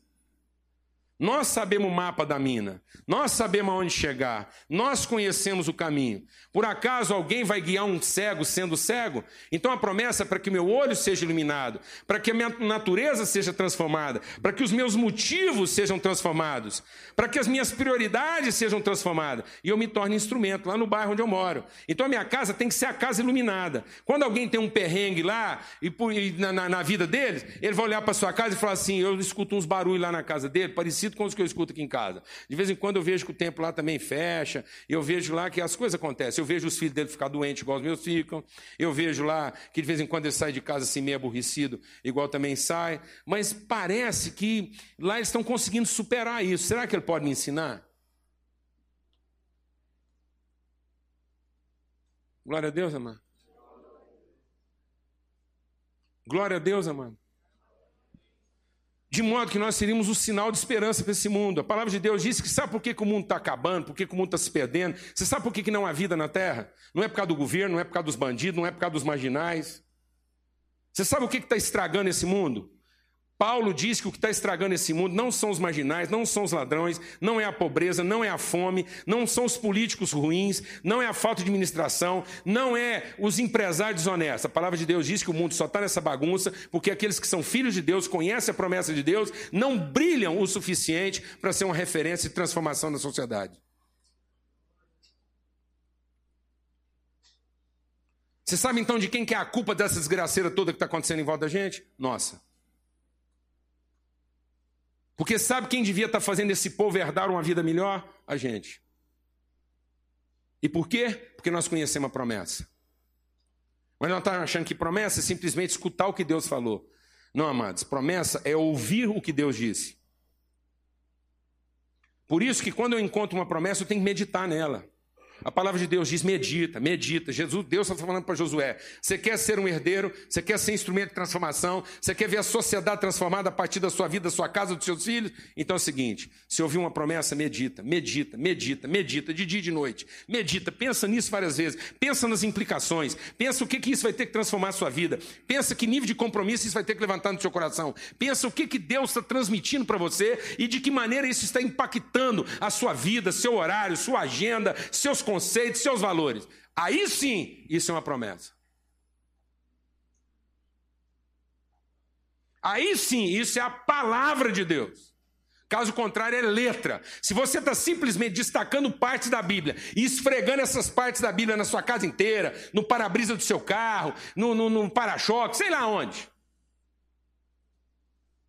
S1: Nós sabemos o mapa da mina, nós sabemos aonde chegar, nós conhecemos o caminho. Por acaso alguém vai guiar um cego sendo cego? Então a promessa é para que meu olho seja iluminado, para que a minha natureza seja transformada, para que os meus motivos sejam transformados, para que as minhas prioridades sejam transformadas e eu me torne instrumento lá no bairro onde eu moro. Então a minha casa tem que ser a casa iluminada. Quando alguém tem um perrengue lá e, na, na, na vida deles, ele vai olhar para sua casa e falar assim: eu escuto uns barulhos lá na casa dele, parecido parecido com os que eu escuto aqui em casa. De vez em quando eu vejo que o templo lá também fecha, eu vejo lá que as coisas acontecem. Eu vejo os filhos dele ficar doentes igual os meus ficam, eu vejo lá que de vez em quando ele sai de casa assim meio aborrecido, igual também sai. Mas parece que lá eles estão conseguindo superar isso. Será que ele pode me ensinar? Glória a Deus, amado. Glória a Deus, amado de modo que nós seríamos o sinal de esperança para esse mundo. A palavra de Deus diz que sabe por que, que o mundo está acabando, por que, que, o mundo está se perdendo? Você sabe por que, que não há vida na terra? Não é por causa do governo, não é por causa dos bandidos, não é por causa dos marginais. Você sabe o que está estragando esse mundo? Paulo diz que o que está estragando esse mundo não são os marginais, não são os ladrões, não é a pobreza, não é a fome, não são os políticos ruins, não é a falta de administração, não é os empresários desonestos. A palavra de Deus diz que o mundo só está nessa bagunça porque aqueles que são filhos de Deus, conhecem a promessa de Deus, não brilham o suficiente para ser uma referência de transformação na sociedade. Você sabe então de quem que é a culpa dessa desgraceira toda que está acontecendo em volta da gente? Nossa. Porque sabe quem devia estar fazendo esse povo herdar uma vida melhor? A gente. E por quê? Porque nós conhecemos a promessa. Mas não está achando que promessa é simplesmente escutar o que Deus falou. Não, amados, promessa é ouvir o que Deus disse. Por isso que quando eu encontro uma promessa, eu tenho que meditar nela. A palavra de Deus diz: medita, medita. Jesus, Deus está falando para Josué: você quer ser um herdeiro, você quer ser instrumento de transformação, você quer ver a sociedade transformada a partir da sua vida, da sua casa, dos seus filhos? Então é o seguinte: se ouvir uma promessa, medita, medita, medita, medita, de dia e de noite. Medita, pensa nisso várias vezes, pensa nas implicações, pensa o que, que isso vai ter que transformar a sua vida, pensa que nível de compromisso isso vai ter que levantar no seu coração, pensa o que, que Deus está transmitindo para você e de que maneira isso está impactando a sua vida, seu horário, sua agenda, seus conceitos, seus valores. Aí sim, isso é uma promessa. Aí sim, isso é a palavra de Deus. Caso contrário, é letra. Se você está simplesmente destacando partes da Bíblia e esfregando essas partes da Bíblia na sua casa inteira, no para-brisa do seu carro, no, no, no para-choque, sei lá onde.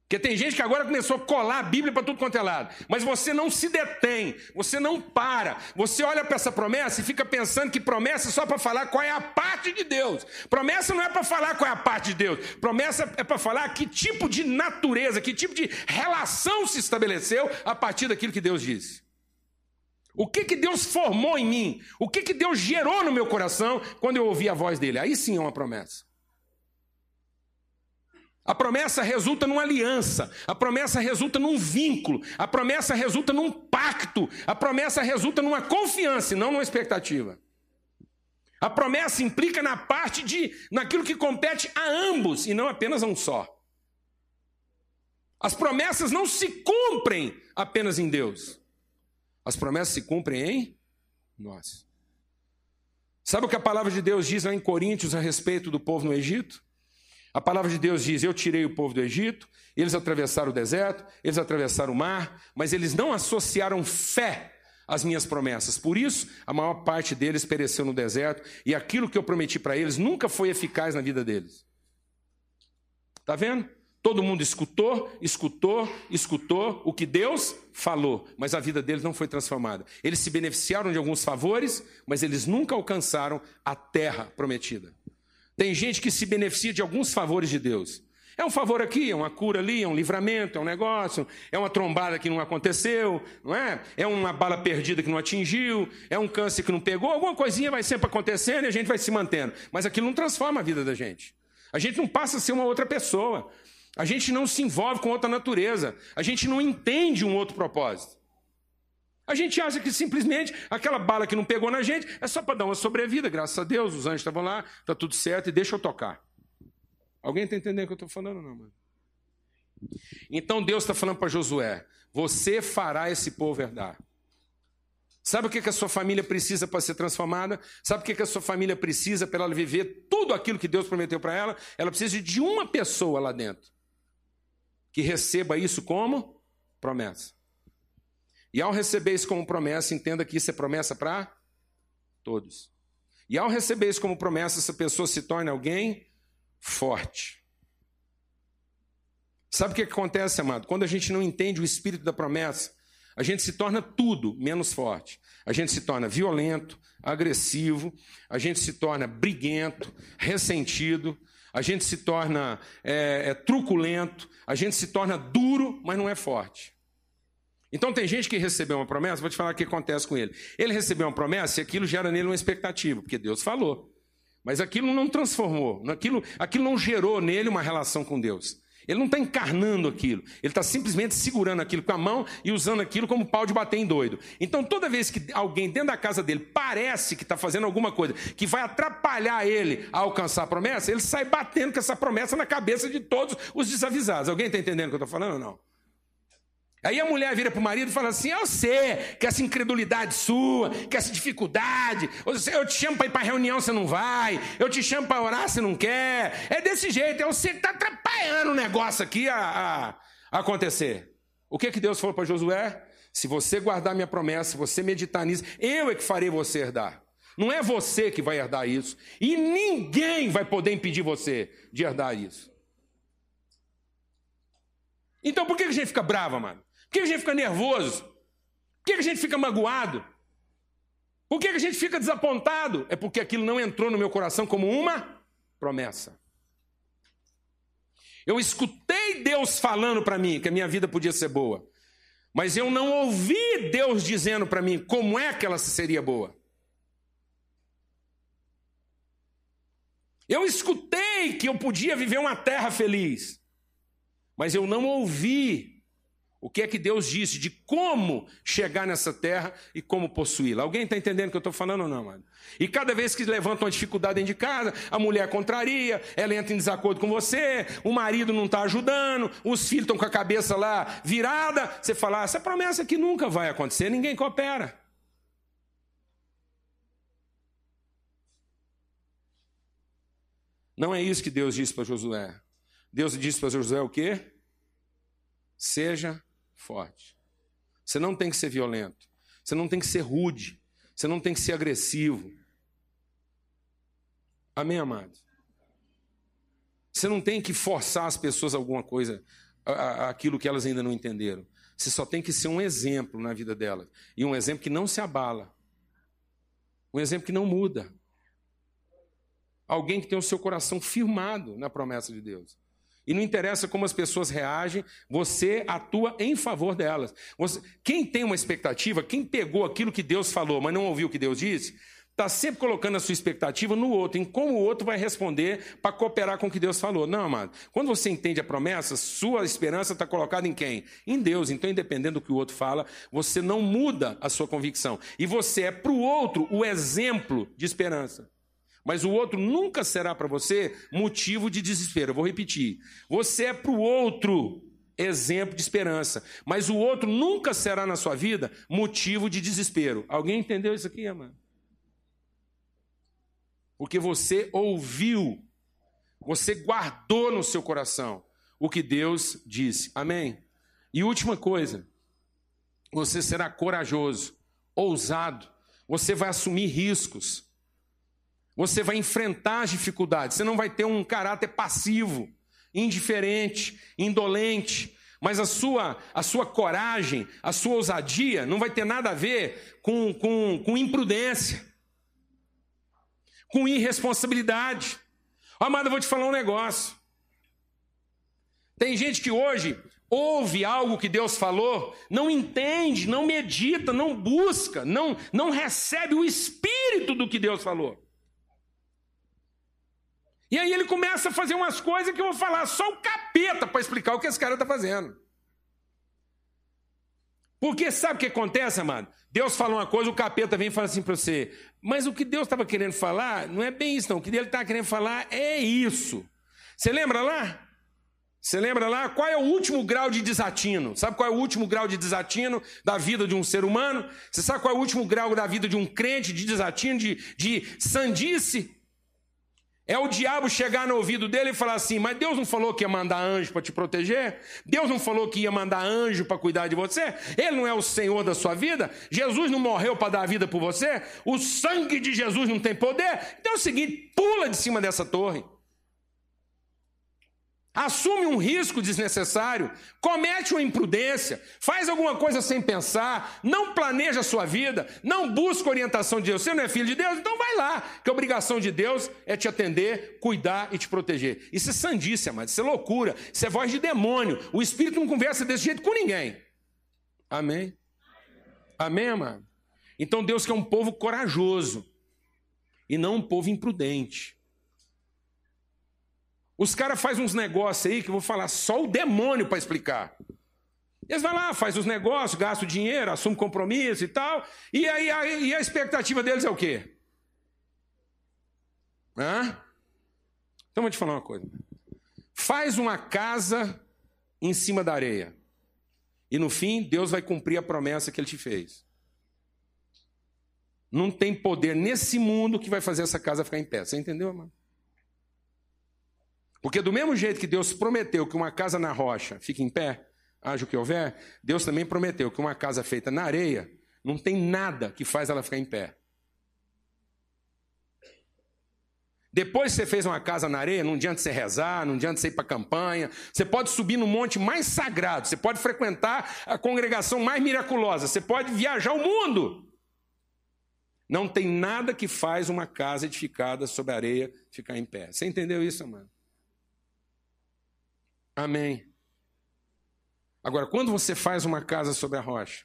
S1: Porque tem gente que agora começou a colar a Bíblia para tudo quanto é lado. Mas você não se detém, você não para. Você olha para essa promessa e fica pensando que promessa é só para falar qual é a parte de Deus. Promessa não é para falar qual é a parte de Deus. Promessa é para falar que tipo de natureza, que tipo de relação se estabeleceu a partir daquilo que Deus disse. O que, que Deus formou em mim? O que, que Deus gerou no meu coração quando eu ouvi a voz dele? Aí sim é uma promessa. A promessa resulta numa aliança, a promessa resulta num vínculo, a promessa resulta num pacto, a promessa resulta numa confiança e não numa expectativa. A promessa implica na parte de naquilo que compete a ambos e não apenas a um só. As promessas não se cumprem apenas em Deus. As promessas se cumprem em nós. Sabe o que a palavra de Deus diz lá em Coríntios a respeito do povo no Egito? A palavra de Deus diz: Eu tirei o povo do Egito, eles atravessaram o deserto, eles atravessaram o mar, mas eles não associaram fé às minhas promessas. Por isso, a maior parte deles pereceu no deserto e aquilo que eu prometi para eles nunca foi eficaz na vida deles. Está vendo? Todo mundo escutou, escutou, escutou o que Deus falou, mas a vida deles não foi transformada. Eles se beneficiaram de alguns favores, mas eles nunca alcançaram a terra prometida. Tem gente que se beneficia de alguns favores de Deus. É um favor aqui, é uma cura ali, é um livramento, é um negócio, é uma trombada que não aconteceu, não é? É uma bala perdida que não atingiu, é um câncer que não pegou, alguma coisinha vai sempre acontecendo e a gente vai se mantendo. Mas aquilo não transforma a vida da gente. A gente não passa a ser uma outra pessoa. A gente não se envolve com outra natureza. A gente não entende um outro propósito. A gente acha que simplesmente aquela bala que não pegou na gente é só para dar uma sobrevida, graças a Deus, os anjos estavam lá, está tudo certo e deixa eu tocar. Alguém está entendendo o que eu estou falando, não, mano? Então Deus está falando para Josué: você fará esse povo herdar. Sabe o que, que a sua família precisa para ser transformada? Sabe o que, que a sua família precisa para ela viver tudo aquilo que Deus prometeu para ela? Ela precisa de uma pessoa lá dentro que receba isso como promessa. E ao receber isso como promessa, entenda que isso é promessa para todos. E ao receber isso como promessa, essa pessoa se torna alguém forte. Sabe o que acontece, amado? Quando a gente não entende o espírito da promessa, a gente se torna tudo menos forte. A gente se torna violento, agressivo, a gente se torna briguento, ressentido, a gente se torna é, é, truculento, a gente se torna duro, mas não é forte. Então tem gente que recebeu uma promessa, vou te falar o que acontece com ele. Ele recebeu uma promessa e aquilo gera nele uma expectativa, porque Deus falou. Mas aquilo não transformou, aquilo, aquilo não gerou nele uma relação com Deus. Ele não está encarnando aquilo, ele está simplesmente segurando aquilo com a mão e usando aquilo como pau de bater em doido. Então, toda vez que alguém dentro da casa dele parece que está fazendo alguma coisa que vai atrapalhar ele a alcançar a promessa, ele sai batendo com essa promessa na cabeça de todos os desavisados. Alguém está entendendo o que eu estou falando ou não? Aí a mulher vira para o marido e fala assim: Eu sei que essa incredulidade sua, que essa dificuldade, eu te chamo para ir para reunião, você não vai, eu te chamo para orar, você não quer. É desse jeito, é você que está atrapalhando o negócio aqui a, a acontecer. O que, que Deus falou para Josué? Se você guardar minha promessa, se você meditar nisso, eu é que farei você herdar. Não é você que vai herdar isso. E ninguém vai poder impedir você de herdar isso. Então por que a gente fica brava, mano? Por que a gente fica nervoso? Por que a gente fica magoado? Por que a gente fica desapontado? É porque aquilo não entrou no meu coração como uma promessa. Eu escutei Deus falando para mim que a minha vida podia ser boa, mas eu não ouvi Deus dizendo para mim como é que ela seria boa. Eu escutei que eu podia viver uma terra feliz, mas eu não ouvi o que é que Deus disse de como chegar nessa terra e como possuí-la? Alguém está entendendo o que eu estou falando ou não, mano? E cada vez que levanta uma dificuldade dentro de casa, a mulher contraria, ela entra em desacordo com você, o marido não está ajudando, os filhos estão com a cabeça lá virada. Você fala, ah, essa promessa aqui nunca vai acontecer, ninguém coopera. Não é isso que Deus disse para Josué. Deus disse para Josué o quê? Seja forte. Você não tem que ser violento. Você não tem que ser rude. Você não tem que ser agressivo. Amém, amado? Você não tem que forçar as pessoas a alguma coisa, a, a, aquilo que elas ainda não entenderam. Você só tem que ser um exemplo na vida delas. E um exemplo que não se abala. Um exemplo que não muda. Alguém que tem o seu coração firmado na promessa de Deus. E não interessa como as pessoas reagem, você atua em favor delas. Você, quem tem uma expectativa, quem pegou aquilo que Deus falou, mas não ouviu o que Deus disse, está sempre colocando a sua expectativa no outro, em como o outro vai responder para cooperar com o que Deus falou. Não, amado. Quando você entende a promessa, sua esperança está colocada em quem? Em Deus. Então, independendo do que o outro fala, você não muda a sua convicção. E você é para o outro o exemplo de esperança. Mas o outro nunca será para você motivo de desespero. Vou repetir. Você é para o outro exemplo de esperança, mas o outro nunca será na sua vida motivo de desespero. Alguém entendeu isso aqui, amado? Porque você ouviu, você guardou no seu coração o que Deus disse. Amém? E última coisa, você será corajoso, ousado, você vai assumir riscos. Você vai enfrentar as dificuldades. Você não vai ter um caráter passivo, indiferente, indolente. Mas a sua, a sua coragem, a sua ousadia não vai ter nada a ver com, com, com imprudência, com irresponsabilidade. Amado, eu vou te falar um negócio. Tem gente que hoje ouve algo que Deus falou, não entende, não medita, não busca, não, não recebe o espírito do que Deus falou. E aí ele começa a fazer umas coisas que eu vou falar só o capeta para explicar o que esse cara está fazendo. Porque sabe o que acontece, amado? Deus fala uma coisa, o capeta vem e fala assim para você. Mas o que Deus estava querendo falar não é bem isso, não. O que ele estava querendo falar é isso. Você lembra lá? Você lembra lá? Qual é o último grau de desatino? Sabe qual é o último grau de desatino da vida de um ser humano? Você sabe qual é o último grau da vida de um crente de desatino, de, de sandice? É o diabo chegar no ouvido dele e falar assim: Mas Deus não falou que ia mandar anjo para te proteger? Deus não falou que ia mandar anjo para cuidar de você? Ele não é o Senhor da sua vida? Jesus não morreu para dar a vida por você? O sangue de Jesus não tem poder? Então é o seguinte: pula de cima dessa torre assume um risco desnecessário, comete uma imprudência, faz alguma coisa sem pensar, não planeja a sua vida, não busca orientação de Deus. Você não é filho de Deus? Então vai lá, que a obrigação de Deus é te atender, cuidar e te proteger. Isso é sandice, amado, isso é loucura, isso é voz de demônio. O Espírito não conversa desse jeito com ninguém. Amém? Amém, amado? Então Deus quer um povo corajoso e não um povo imprudente. Os caras fazem uns negócios aí que eu vou falar só o demônio para explicar. Eles vão lá, faz os negócios, gastam dinheiro, assume compromisso e tal. E aí a, e a expectativa deles é o quê? Hã? Então vou te falar uma coisa. Faz uma casa em cima da areia. E no fim, Deus vai cumprir a promessa que ele te fez. Não tem poder nesse mundo que vai fazer essa casa ficar em pé. Você entendeu, mano? Porque do mesmo jeito que Deus prometeu que uma casa na rocha fique em pé, haja o que houver, Deus também prometeu que uma casa feita na areia não tem nada que faz ela ficar em pé. Depois que você fez uma casa na areia, não adianta você rezar, não adianta você ir para campanha. Você pode subir no monte mais sagrado, você pode frequentar a congregação mais miraculosa, você pode viajar o mundo. Não tem nada que faz uma casa edificada sobre areia ficar em pé. Você entendeu isso, mano? Amém. Agora, quando você faz uma casa sobre a rocha,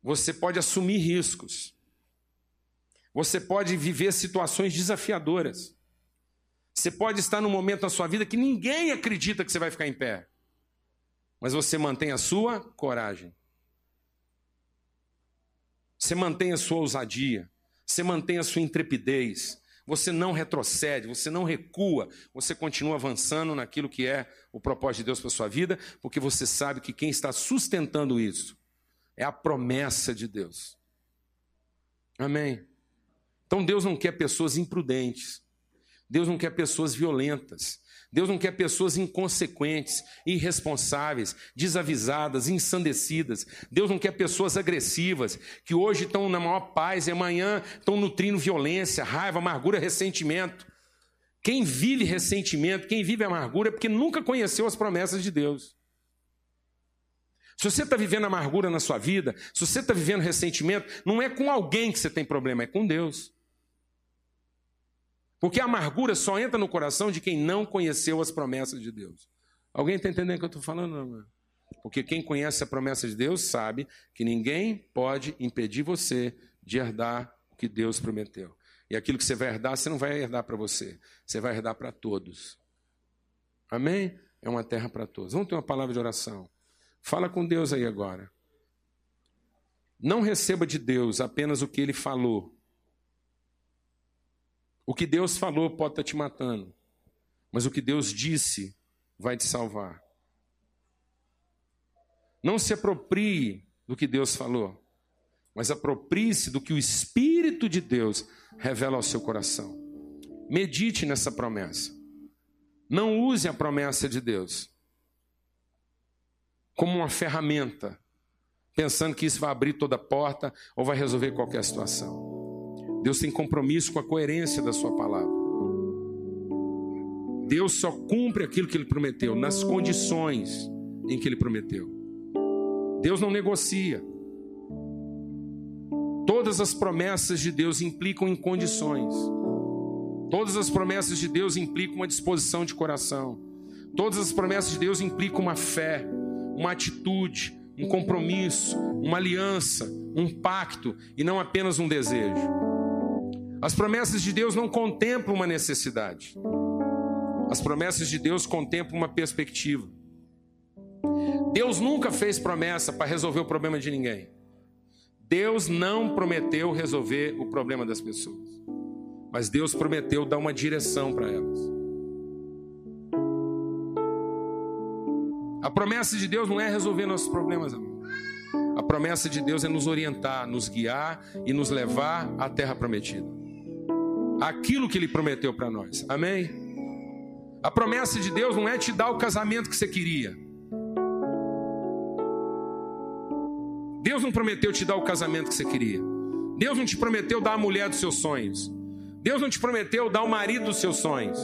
S1: você pode assumir riscos. Você pode viver situações desafiadoras. Você pode estar num momento na sua vida que ninguém acredita que você vai ficar em pé. Mas você mantém a sua coragem. Você mantém a sua ousadia. Você mantém a sua intrepidez. Você não retrocede, você não recua, você continua avançando naquilo que é o propósito de Deus para sua vida, porque você sabe que quem está sustentando isso é a promessa de Deus. Amém? Então Deus não quer pessoas imprudentes, Deus não quer pessoas violentas, Deus não quer pessoas inconsequentes, irresponsáveis, desavisadas, ensandecidas. Deus não quer pessoas agressivas, que hoje estão na maior paz e amanhã estão nutrindo violência, raiva, amargura, ressentimento. Quem vive ressentimento, quem vive amargura, é porque nunca conheceu as promessas de Deus. Se você está vivendo amargura na sua vida, se você está vivendo ressentimento, não é com alguém que você tem problema, é com Deus. Porque a amargura só entra no coração de quem não conheceu as promessas de Deus. Alguém está entendendo o que eu estou falando? Não, Porque quem conhece a promessa de Deus sabe que ninguém pode impedir você de herdar o que Deus prometeu. E aquilo que você vai herdar, você não vai herdar para você, você vai herdar para todos. Amém? É uma terra para todos. Vamos ter uma palavra de oração. Fala com Deus aí agora. Não receba de Deus apenas o que ele falou, o que Deus falou pode estar te matando, mas o que Deus disse vai te salvar. Não se aproprie do que Deus falou, mas aproprie-se do que o Espírito de Deus revela ao seu coração. Medite nessa promessa. Não use a promessa de Deus como uma ferramenta, pensando que isso vai abrir toda a porta ou vai resolver qualquer situação. Deus tem compromisso com a coerência da sua palavra. Deus só cumpre aquilo que ele prometeu, nas condições em que ele prometeu. Deus não negocia. Todas as promessas de Deus implicam em condições. Todas as promessas de Deus implicam uma disposição de coração. Todas as promessas de Deus implicam uma fé, uma atitude, um compromisso, uma aliança, um pacto e não apenas um desejo. As promessas de Deus não contemplam uma necessidade. As promessas de Deus contemplam uma perspectiva. Deus nunca fez promessa para resolver o problema de ninguém. Deus não prometeu resolver o problema das pessoas. Mas Deus prometeu dar uma direção para elas. A promessa de Deus não é resolver nossos problemas, amor. A promessa de Deus é nos orientar, nos guiar e nos levar à terra prometida aquilo que ele prometeu para nós. Amém? A promessa de Deus não é te dar o casamento que você queria. Deus não prometeu te dar o casamento que você queria. Deus não te prometeu dar a mulher dos seus sonhos. Deus não te prometeu dar o marido dos seus sonhos.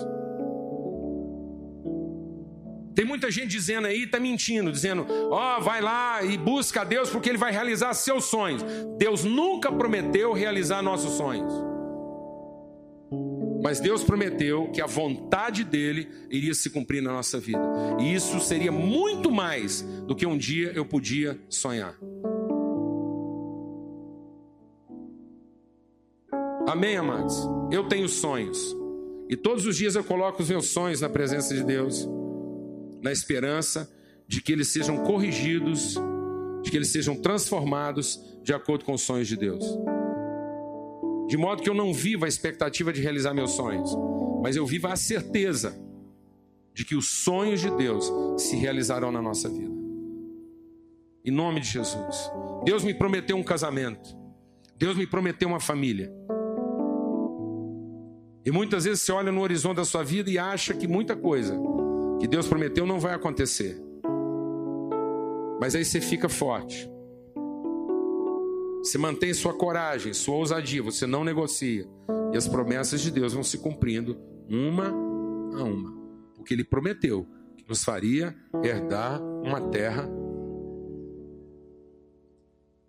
S1: Tem muita gente dizendo aí, está mentindo, dizendo: ó, oh, vai lá e busca a Deus porque Ele vai realizar seus sonhos. Deus nunca prometeu realizar nossos sonhos. Mas Deus prometeu que a vontade dele iria se cumprir na nossa vida. E isso seria muito mais do que um dia eu podia sonhar. Amém, amados? Eu tenho sonhos. E todos os dias eu coloco os meus sonhos na presença de Deus, na esperança de que eles sejam corrigidos, de que eles sejam transformados de acordo com os sonhos de Deus. De modo que eu não viva a expectativa de realizar meus sonhos, mas eu viva a certeza de que os sonhos de Deus se realizarão na nossa vida. Em nome de Jesus. Deus me prometeu um casamento. Deus me prometeu uma família. E muitas vezes você olha no horizonte da sua vida e acha que muita coisa que Deus prometeu não vai acontecer. Mas aí você fica forte. Você mantém sua coragem, sua ousadia, você não negocia. E as promessas de Deus vão se cumprindo uma a uma. Porque Ele prometeu que nos faria herdar uma terra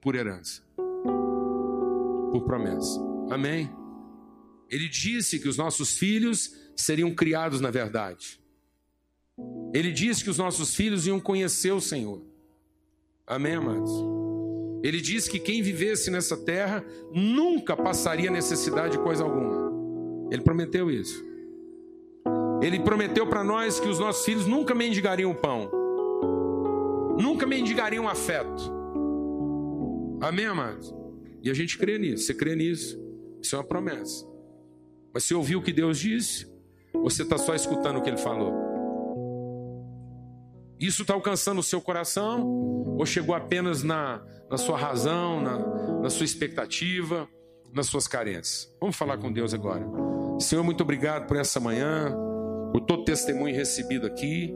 S1: por herança, por promessa. Amém? Ele disse que os nossos filhos seriam criados na verdade. Ele disse que os nossos filhos iam conhecer o Senhor. Amém, amados? Ele diz que quem vivesse nessa terra nunca passaria necessidade de coisa alguma. Ele prometeu isso. Ele prometeu para nós que os nossos filhos nunca mendigariam o pão, nunca mendigariam afeto. Amém, amados? E a gente crê nisso. Você crê nisso? Isso é uma promessa. Mas você ouviu o que Deus disse? Você está só escutando o que Ele falou? Isso está alcançando o seu coração? Ou chegou apenas na, na sua razão, na, na sua expectativa, nas suas carências? Vamos falar com Deus agora. Senhor, muito obrigado por essa manhã, por todo testemunho recebido aqui.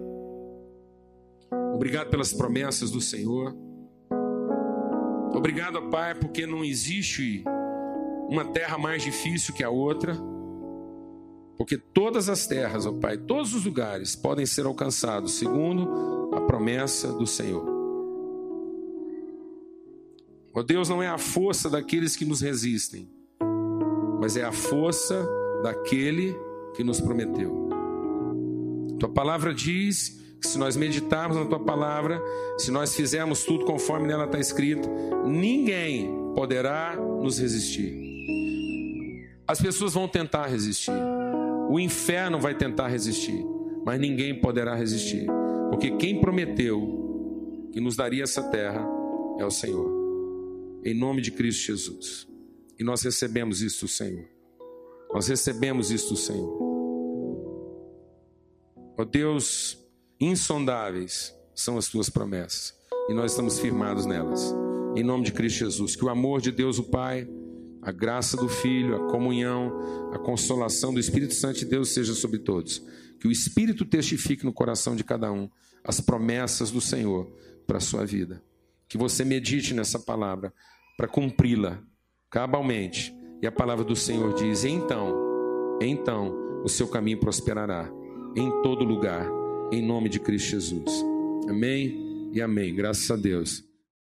S1: Obrigado pelas promessas do Senhor. Obrigado, Pai, porque não existe uma terra mais difícil que a outra. Porque todas as terras, ó Pai, todos os lugares podem ser alcançados segundo a promessa do Senhor. Ó Deus, não é a força daqueles que nos resistem, mas é a força daquele que nos prometeu. Tua palavra diz que se nós meditarmos na tua palavra, se nós fizermos tudo conforme nela está escrito, ninguém poderá nos resistir. As pessoas vão tentar resistir, o inferno vai tentar resistir, mas ninguém poderá resistir, porque quem prometeu que nos daria essa terra é o Senhor, em nome de Cristo Jesus. E nós recebemos isso Senhor. Nós recebemos isso Senhor. Ó Deus, insondáveis são as tuas promessas e nós estamos firmados nelas. Em nome de Cristo Jesus, que o amor de Deus, o Pai, a graça do Filho, a comunhão, a consolação do Espírito Santo de Deus seja sobre todos. Que o Espírito testifique no coração de cada um as promessas do Senhor para a sua vida. Que você medite nessa palavra para cumpri-la cabalmente. E a palavra do Senhor diz: então, então o seu caminho prosperará em todo lugar em nome de Cristo Jesus. Amém e amém. Graças a Deus.